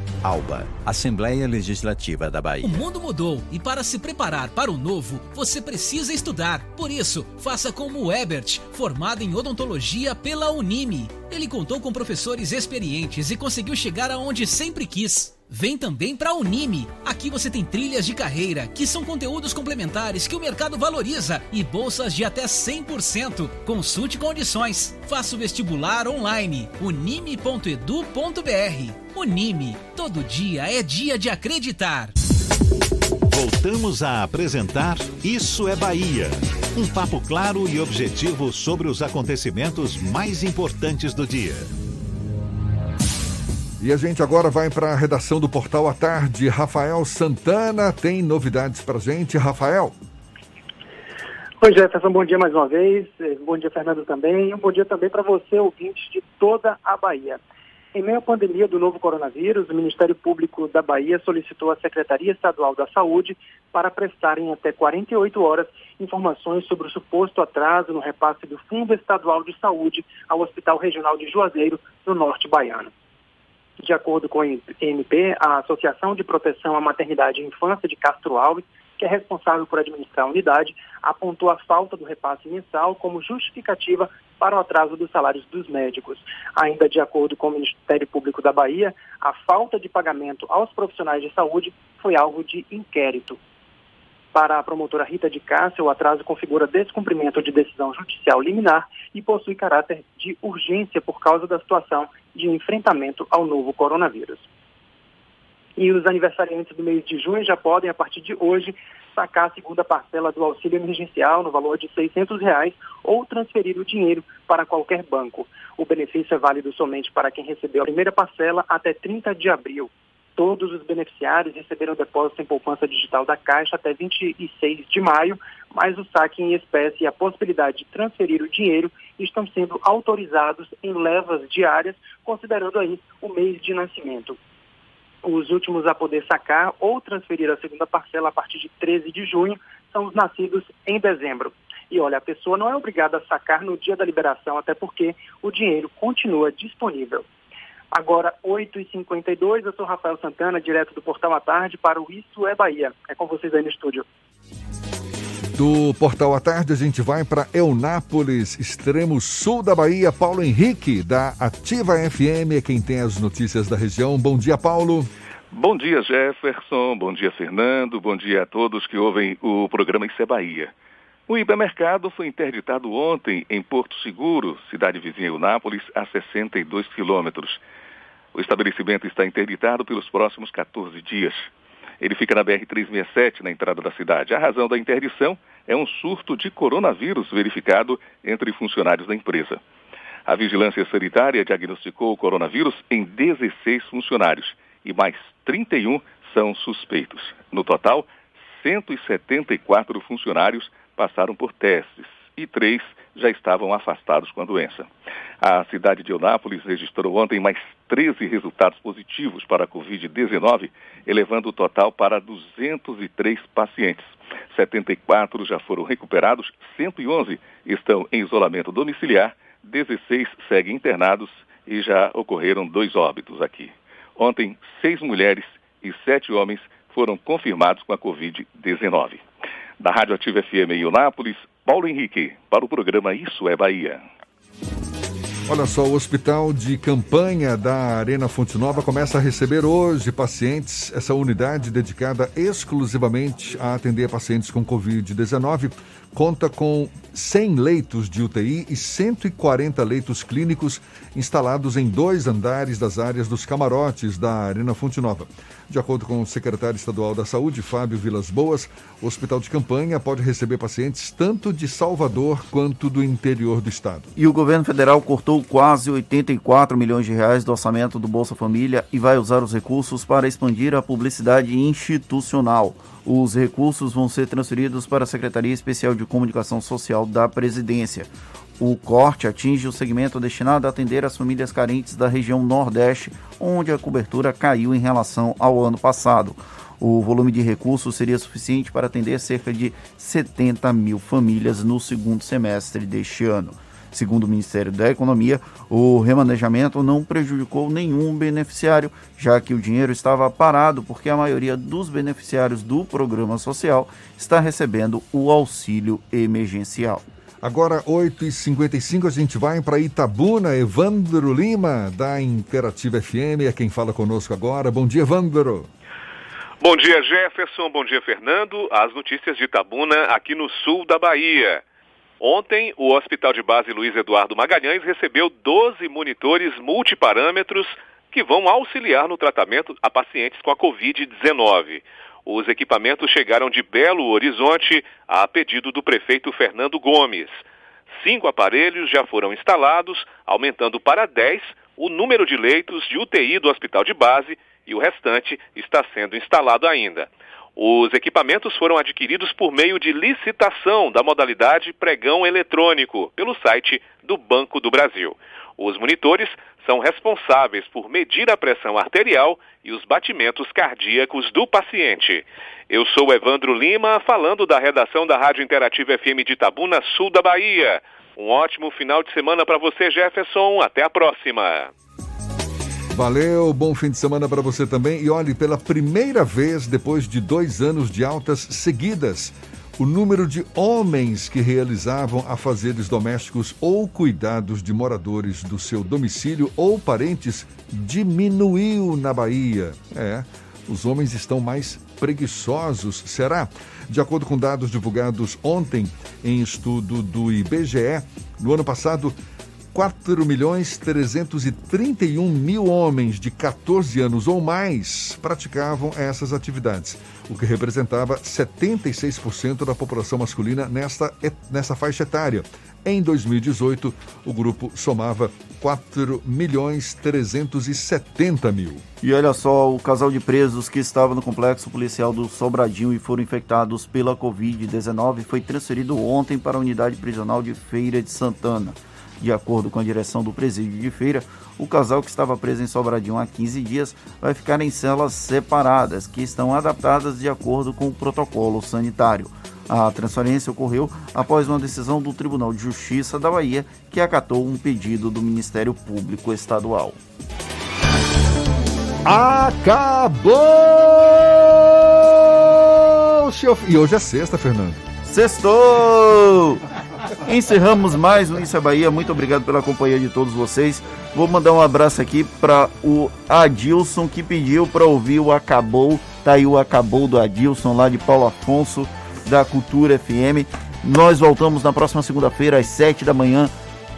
ALBA, Assembleia Legislativa da Bahia. O mundo mudou e para se preparar para o novo, você precisa estudar. Por isso, faça como o Ebert, formado em odontologia pela Unime. Ele contou com professores experientes e conseguiu chegar aonde sempre quis. Vem também para a Unime. Aqui você tem trilhas de carreira, que são conteúdos complementares que o mercado valoriza e bolsas de até 100%. Consulte condições. Faça o vestibular online. unime.edu.br. Unime. Todo dia é dia de acreditar. Voltamos a apresentar Isso é Bahia. Um papo claro e objetivo sobre os acontecimentos mais importantes do dia. E a gente agora vai para a redação do Portal à Tarde. Rafael Santana tem novidades para gente. Rafael. Oi, Jefferson, bom dia mais uma vez. Eh, bom dia, Fernando, também. E um bom dia também para você, ouvinte de toda a Bahia. Em meio à pandemia do novo coronavírus, o Ministério Público da Bahia solicitou à Secretaria Estadual da Saúde para prestar em até 48 horas informações sobre o suposto atraso no repasse do Fundo Estadual de Saúde ao Hospital Regional de Juazeiro, no norte baiano. De acordo com a MP, a Associação de Proteção à Maternidade e Infância de Castro Alves que é responsável por administrar a unidade, apontou a falta do repasse mensal como justificativa para o atraso dos salários dos médicos. Ainda de acordo com o Ministério Público da Bahia, a falta de pagamento aos profissionais de saúde foi alvo de inquérito. Para a promotora Rita de Cássia, o atraso configura descumprimento de decisão judicial liminar e possui caráter de urgência por causa da situação de enfrentamento ao novo coronavírus. E os aniversariantes do mês de junho já podem, a partir de hoje, sacar a segunda parcela do auxílio emergencial no valor de 600 reais ou transferir o dinheiro para qualquer banco. O benefício é válido somente para quem recebeu a primeira parcela até 30 de abril. Todos os beneficiários receberam depósito em poupança digital da Caixa até 26 de maio, mas o saque em espécie e a possibilidade de transferir o dinheiro estão sendo autorizados em levas diárias, considerando aí o mês de nascimento os últimos a poder sacar ou transferir a segunda parcela a partir de 13 de junho são os nascidos em dezembro. E olha, a pessoa não é obrigada a sacar no dia da liberação, até porque o dinheiro continua disponível. Agora, 8h52, eu sou Rafael Santana, direto do Portal à Tarde, para o Isso é Bahia. É com vocês aí no estúdio. Do Portal à Tarde, a gente vai para Eunápolis, extremo sul da Bahia. Paulo Henrique, da Ativa FM, é quem tem as notícias da região. Bom dia, Paulo. Bom dia, Jefferson. Bom dia, Fernando. Bom dia a todos que ouvem o programa Isso é Bahia. O hipermercado foi interditado ontem em Porto Seguro, cidade vizinha Eunápolis, a 62 quilômetros. O estabelecimento está interditado pelos próximos 14 dias. Ele fica na BR-367, na entrada da cidade. A razão da interdição é um surto de coronavírus verificado entre funcionários da empresa. A vigilância sanitária diagnosticou o coronavírus em 16 funcionários e mais 31 são suspeitos. No total, 174 funcionários passaram por testes e três já estavam afastados com a doença. A cidade de Eunápolis registrou ontem mais 13 resultados positivos para a Covid-19, elevando o total para 203 pacientes. 74 já foram recuperados, 111 estão em isolamento domiciliar, 16 seguem internados e já ocorreram dois óbitos aqui. Ontem, seis mulheres e sete homens foram confirmados com a Covid-19. Da Rádio Ativa FM em Eunápolis, Paulo Henrique, para o programa Isso é Bahia. Olha só, o hospital de campanha da Arena Fonte Nova começa a receber hoje pacientes. Essa unidade dedicada exclusivamente a atender pacientes com Covid-19 conta com 100 leitos de UTI e 140 leitos clínicos instalados em dois andares das áreas dos camarotes da Arena Fonte Nova. De acordo com o secretário estadual da Saúde, Fábio Vilas Boas, o hospital de campanha pode receber pacientes tanto de Salvador quanto do interior do estado. E o governo federal cortou quase 84 milhões de reais do orçamento do Bolsa Família e vai usar os recursos para expandir a publicidade institucional. Os recursos vão ser transferidos para a Secretaria Especial de Comunicação Social da Presidência. O corte atinge o segmento destinado a atender as famílias carentes da região Nordeste, onde a cobertura caiu em relação ao ano passado. O volume de recursos seria suficiente para atender cerca de 70 mil famílias no segundo semestre deste ano. Segundo o Ministério da Economia, o remanejamento não prejudicou nenhum beneficiário, já que o dinheiro estava parado porque a maioria dos beneficiários do programa social está recebendo o auxílio emergencial. Agora, 8h55, a gente vai para Itabuna. Evandro Lima, da Imperativa FM, é quem fala conosco agora. Bom dia, Evandro. Bom dia, Jefferson. Bom dia, Fernando. As notícias de Itabuna, aqui no sul da Bahia. Ontem, o Hospital de Base Luiz Eduardo Magalhães recebeu 12 monitores multiparâmetros que vão auxiliar no tratamento a pacientes com a Covid-19. Os equipamentos chegaram de Belo Horizonte a pedido do prefeito Fernando Gomes. Cinco aparelhos já foram instalados, aumentando para 10 o número de leitos de UTI do hospital de base e o restante está sendo instalado ainda. Os equipamentos foram adquiridos por meio de licitação da modalidade pregão eletrônico pelo site do Banco do Brasil. Os monitores são responsáveis por medir a pressão arterial e os batimentos cardíacos do paciente. Eu sou Evandro Lima, falando da redação da Rádio Interativa FM de Itabuna, sul da Bahia. Um ótimo final de semana para você, Jefferson. Até a próxima. Valeu, bom fim de semana para você também. E olhe, pela primeira vez depois de dois anos de altas seguidas, o número de homens que realizavam afazeres domésticos ou cuidados de moradores do seu domicílio ou parentes diminuiu na Bahia. É, os homens estão mais preguiçosos, será? De acordo com dados divulgados ontem em estudo do IBGE, no ano passado, 4 milhões 331 mil homens de 14 anos ou mais praticavam essas atividades, o que representava 76% da população masculina nesta, nessa faixa etária. Em 2018, o grupo somava 4 milhões 370 mil. E olha só, o casal de presos que estava no complexo policial do Sobradinho e foram infectados pela Covid-19 foi transferido ontem para a unidade prisional de Feira de Santana. De acordo com a direção do presídio de feira, o casal que estava preso em Sobradinho há 15 dias vai ficar em celas separadas, que estão adaptadas de acordo com o protocolo sanitário. A transferência ocorreu após uma decisão do Tribunal de Justiça da Bahia, que acatou um pedido do Ministério Público Estadual. Acabou! E hoje é sexta, Fernando. Sextou! Encerramos mais um Isso é Bahia. Muito obrigado pela companhia de todos vocês. Vou mandar um abraço aqui para o Adilson que pediu para ouvir o Acabou. Tá aí o Acabou do Adilson lá de Paulo Afonso da Cultura FM. Nós voltamos na próxima segunda-feira às 7 da manhã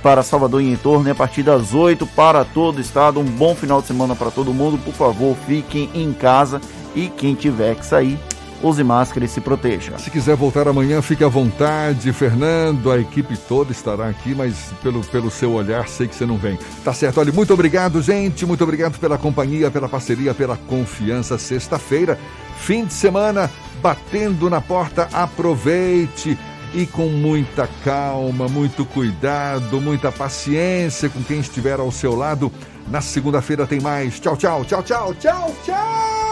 para Salvador e em torno a partir das 8 para todo o estado. Um bom final de semana para todo mundo. Por favor, fiquem em casa e quem tiver que sair, use máscara e se proteja. Se quiser voltar amanhã, fique à vontade. Fernando, a equipe toda estará aqui, mas pelo, pelo seu olhar, sei que você não vem. Tá certo, olha, muito obrigado, gente. Muito obrigado pela companhia, pela parceria, pela confiança. Sexta-feira, fim de semana, batendo na porta. Aproveite e com muita calma, muito cuidado, muita paciência com quem estiver ao seu lado. Na segunda-feira tem mais. Tchau, tchau, tchau, tchau, tchau, tchau.